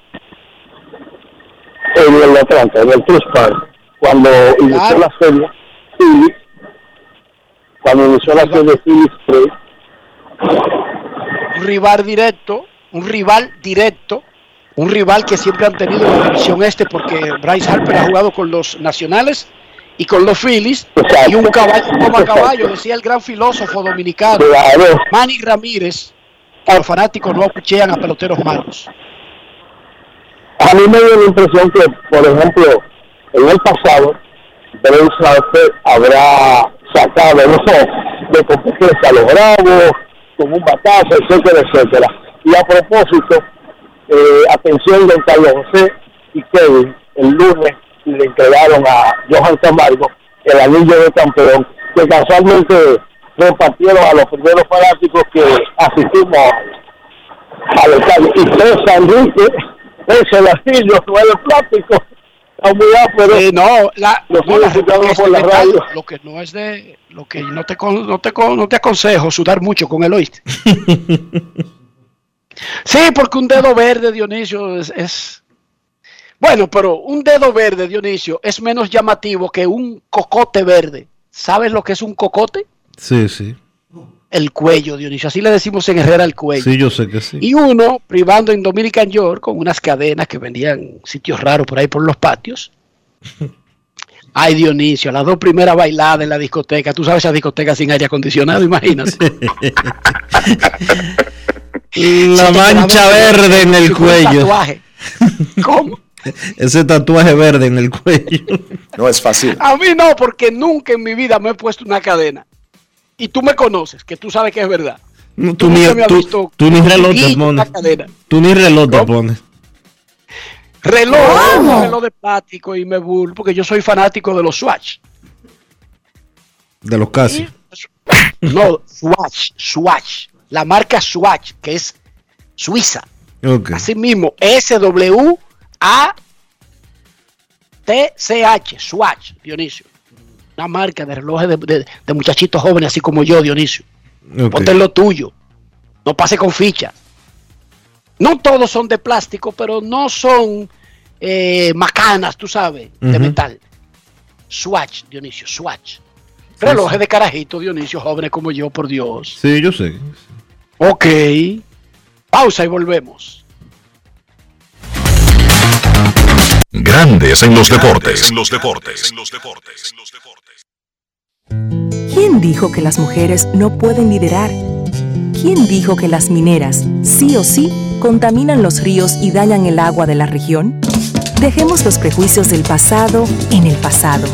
en el Atlanta, en el Truist Park, cuando inició Claro. la serie cuando inició la serie un rival directo, un rival directo, un rival que siempre han tenido en la división este porque Bryce Harper ha jugado con los nacionales y con los Phillies y un caballo toma caballo, decía el gran filósofo dominicano Claro. Manny Ramírez, que los fanáticos no acuchean a peloteros malos. a mí me dio la impresión que, por ejemplo, en el pasado, Bryce Harper habrá sacado no sé, de competencia a los Bravos, con un batazo, etcétera, etcétera. Y a propósito, eh, atención de Carlos José y Kevin, el lunes le entregaron a Johan Camargo el anillo de campeón, que casualmente repartieron a los primeros fanáticos que asistimos al estadio. Y tres Enrique, ese anillo, no es de plástico, está muy áspero. Eh, no, la, no, la estoy escuchando es por de la metal, radio. lo que no es de, lo que no te, con- no te, con- no te aconsejo sudar mucho con el oíste. sí, porque un dedo verde, Dionisio, es, es- bueno, pero un dedo verde, Dionisio, es menos llamativo que un cocote verde. ¿Sabes lo que es un cocote? Sí, sí. El cuello, Dionisio. Así le decimos en Herrera el cuello. Sí, yo sé que sí. Y uno privando en Dominican York con unas cadenas que vendían sitios raros por ahí por los patios. Ay, Dionisio, las dos primeras bailadas en la discoteca. Tú sabes esa discoteca sin aire acondicionado, imagínate. La mancha verde en el cuello. tatuaje. ¿Cómo? Ese tatuaje verde en el cuello. No es fácil. A mí no, porque nunca en mi vida me he puesto una cadena. Y tú me conoces, que tú sabes que es verdad. No, Tú tú, ni, me tú- visto tú ni reloj te pones. Tú ni reloj te pones. Reloj, reloj de plástico y me burlo porque yo soy fanático de los Swatch. De los casi. No, Swatch, Swatch. La marca Swatch, que es suiza. Así mismo, S-W-A-T-C-H, Swatch, Dionisio. Una marca de relojes de, de- de muchachitos jóvenes, así como yo, Dionisio. Ok. Ponte lo tuyo. No pase con ficha. No todos son de plástico, pero no son eh, macanas, tú sabes, de metal. Swatch, Dionisio, Swatch. Relojes de carajito, Dionisio, jóvenes como yo, por Dios. Sí, yo sé. Ok. Pausa y volvemos. Grandes en los deportes. En los deportes. ¿Quién dijo que las mujeres no pueden liderar? ¿Quién dijo que las mineras, sí o sí, contaminan los ríos y dañan el agua de la región? Dejemos los prejuicios del pasado en el pasado,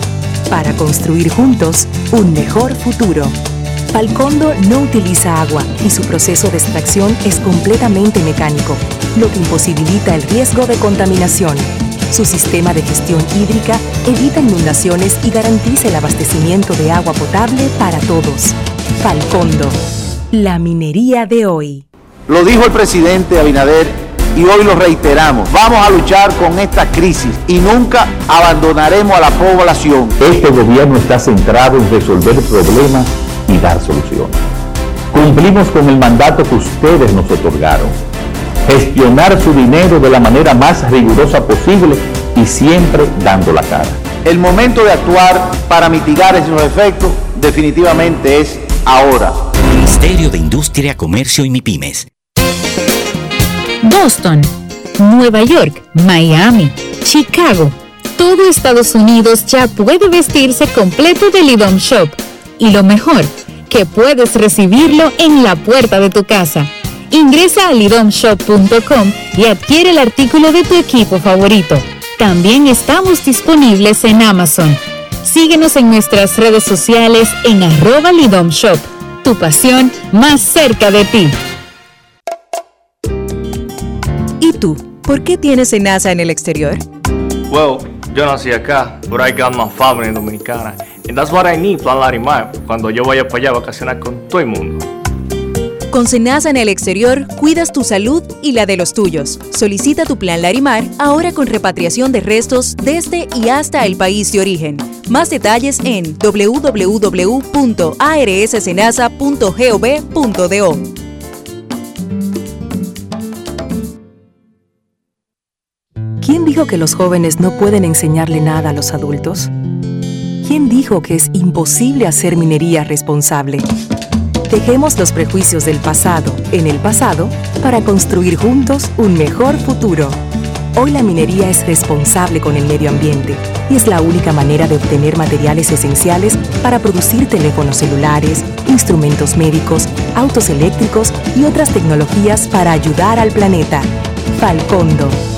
para construir juntos un mejor futuro. Falcondo no utiliza agua y su proceso de extracción es completamente mecánico, lo que imposibilita el riesgo de contaminación. Su sistema de gestión hídrica evita inundaciones y garantiza el abastecimiento de agua potable para todos. Falcondo, la minería de hoy. Lo dijo el presidente Abinader y hoy lo reiteramos. Vamos a luchar con esta crisis y nunca abandonaremos a la población. Este gobierno está centrado en resolver problemas y dar soluciones. Cumplimos con el mandato que ustedes nos otorgaron. Gestionar su dinero de la manera más rigurosa posible y siempre dando la cara. El momento de actuar para mitigar esos efectos definitivamente es ahora. Ministerio de Industria, Comercio y MIPIMES. Boston, Nueva York, Miami, Chicago. Todo Estados Unidos ya puede vestirse completo de Lidom Shop. Y lo mejor, que puedes recibirlo en la puerta de tu casa. Ingresa a lidomshop.com y adquiere el artículo de tu equipo favorito. También estamos disponibles en Amazon. Síguenos en nuestras redes sociales en arroba lidomshop. Tu pasión más cerca de ti. ¿Y tú? ¿Por qué tienes NASA en el exterior? Well, yo nací acá, but I got my family dominicana. And that's what I need, Plan Larimar, cuando yo vaya para allá a vacacionar con todo el mundo. Con Senasa en el exterior, cuidas tu salud y la de los tuyos. Solicita tu plan Larimar ahora con repatriación de restos desde y hasta el país de origen. Más detalles en www.arssenasa.gov.do. ¿Quién dijo que los jóvenes no pueden enseñarle nada a los adultos? ¿Quién dijo que es imposible hacer minería responsable? Dejemos los prejuicios del pasado en el pasado para construir juntos un mejor futuro. Hoy la minería es responsable con el medio ambiente y es la única manera de obtener materiales esenciales para producir teléfonos celulares, instrumentos médicos, autos eléctricos y otras tecnologías para ayudar al planeta. Falcondo,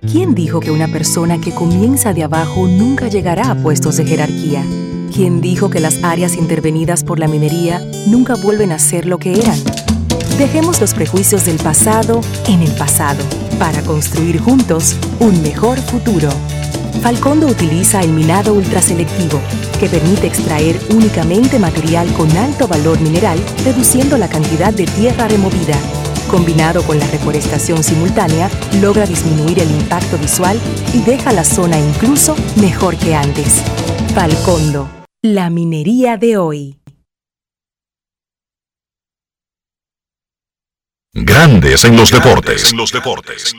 ¿Quién dijo que una persona que comienza de abajo nunca llegará a puestos de jerarquía? ¿Quién dijo que las áreas intervenidas por la minería nunca vuelven a ser lo que eran? Dejemos los prejuicios del pasado en el pasado para construir juntos un mejor futuro. Falcondo utiliza el minado ultraselectivo, que permite extraer únicamente material con alto valor mineral, reduciendo la cantidad de tierra removida. Combinado con la reforestación simultánea, logra disminuir el impacto visual y deja la zona incluso mejor que antes. Falcondo, la minería de hoy. Grandes en los deportes. En los deportes.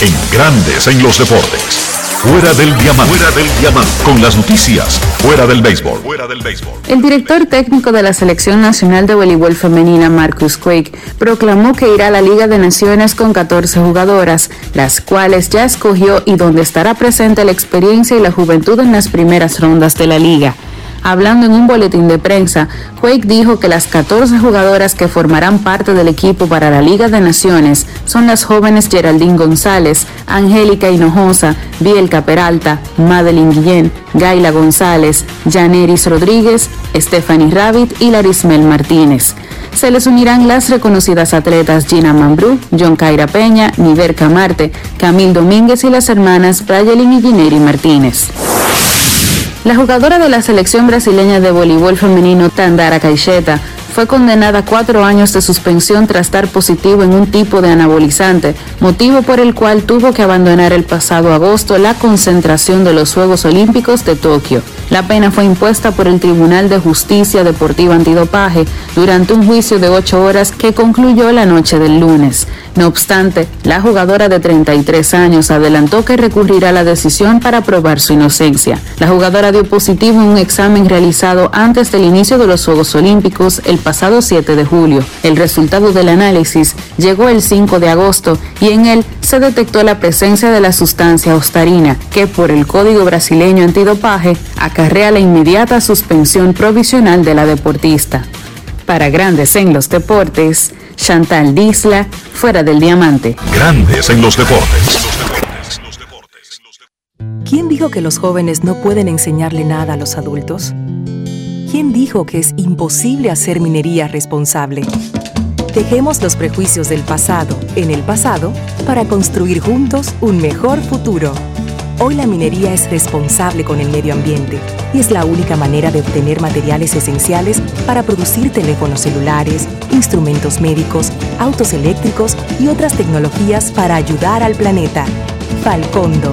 En Grandes en los deportes. Fuera del diamante. Fuera del diamante. Con las noticias. Fuera del béisbol. Fuera del béisbol. El director técnico de la Selección Nacional de Voleibol Femenina, Marcus Quake, proclamó que irá a la Liga de Naciones con 14 jugadoras, las cuales ya escogió y donde estará presente la experiencia y la juventud en las primeras rondas de la liga. Hablando en un boletín de prensa, Quake dijo que las 14 jugadoras que formarán parte del equipo para la Liga de Naciones son las jóvenes Geraldine González, Angélica Hinojosa, Bielka Peralta, Madeline Guillén, Gaila González, Janeris Rodríguez, Stephanie Rabbit y Larismel Martínez. Se les unirán las reconocidas atletas Gina Mambrú, John Kaira Peña, Niver Camarte, Camil Domínguez y las hermanas Brayelin y Gineri Martínez. La jugadora de la selección brasileña de voleibol femenino Tandara Caixeta fue condenada a cuatro años de suspensión tras dar positivo en un tipo de anabolizante, motivo por el cual tuvo que abandonar el pasado agosto la concentración de los Juegos Olímpicos de Tokio. La pena fue impuesta por el Tribunal de Justicia Deportiva Antidopaje durante un juicio de ocho horas que concluyó la noche del lunes. No obstante, la jugadora de 33 años adelantó que recurrirá a la decisión para probar su inocencia. La jugadora dio positivo en un examen realizado antes del inicio de los Juegos Olímpicos el pasado 7 de julio. El resultado del análisis llegó el 5 de agosto y en él se detectó la presencia de la sustancia ostarina, que por el Código Brasileño Antidopaje acarrea la inmediata suspensión provisional de la deportista. Para Grandes en los Deportes, Chantal Disla, fuera del diamante. Grandes en los deportes. ¿Quién dijo que los jóvenes no pueden enseñarle nada a los adultos? ¿Quién dijo que es imposible hacer minería responsable? Dejemos los prejuicios del pasado en el pasado para construir juntos un mejor futuro. Hoy la minería es responsable con el medio ambiente y es la única manera de obtener materiales esenciales para producir teléfonos celulares, instrumentos médicos, autos eléctricos y otras tecnologías para ayudar al planeta. Falcondo,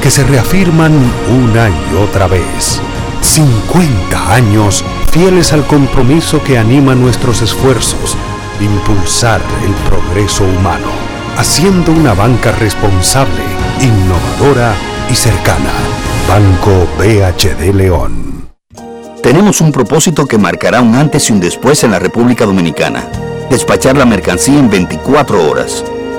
que se reafirman una y otra vez. 50 años fieles al compromiso que anima nuestros esfuerzos, impulsar el progreso humano, haciendo una banca responsable, innovadora y cercana. Banco BHD León. Tenemos un propósito que marcará un antes y un después en la República Dominicana. Despachar la mercancía en 24 horas.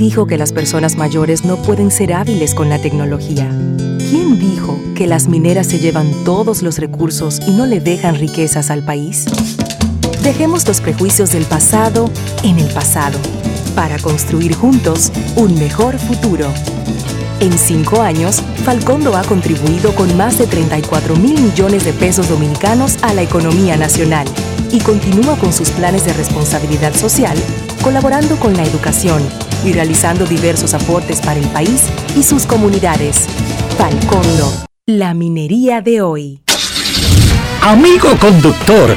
dijo que las personas mayores no pueden ser hábiles con la tecnología? ¿Quién dijo que las mineras se llevan todos los recursos y no le dejan riquezas al país? Dejemos los prejuicios del pasado en el pasado para construir juntos un mejor futuro. En cinco años, Falcondo ha contribuido con más de 34 mil millones de pesos dominicanos a la economía nacional y continúa con sus planes de responsabilidad social, colaborando con la educación y realizando diversos aportes para el país y sus comunidades. Falcondo, la minería de hoy. Amigo conductor,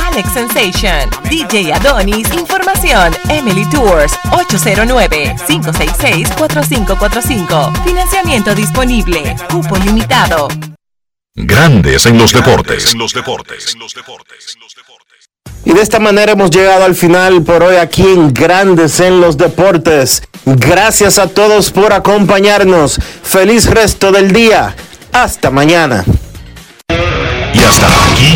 Alex Sensation, DJ Adonis, Información, Emily Tours, 809-566-4545. Financiamiento disponible, cupo limitado. Grandes en los deportes. Y de esta manera hemos llegado al final por hoy aquí en Grandes en los Deportes. Gracias a todos por acompañarnos. Feliz resto del día. Hasta mañana. Y hasta aquí,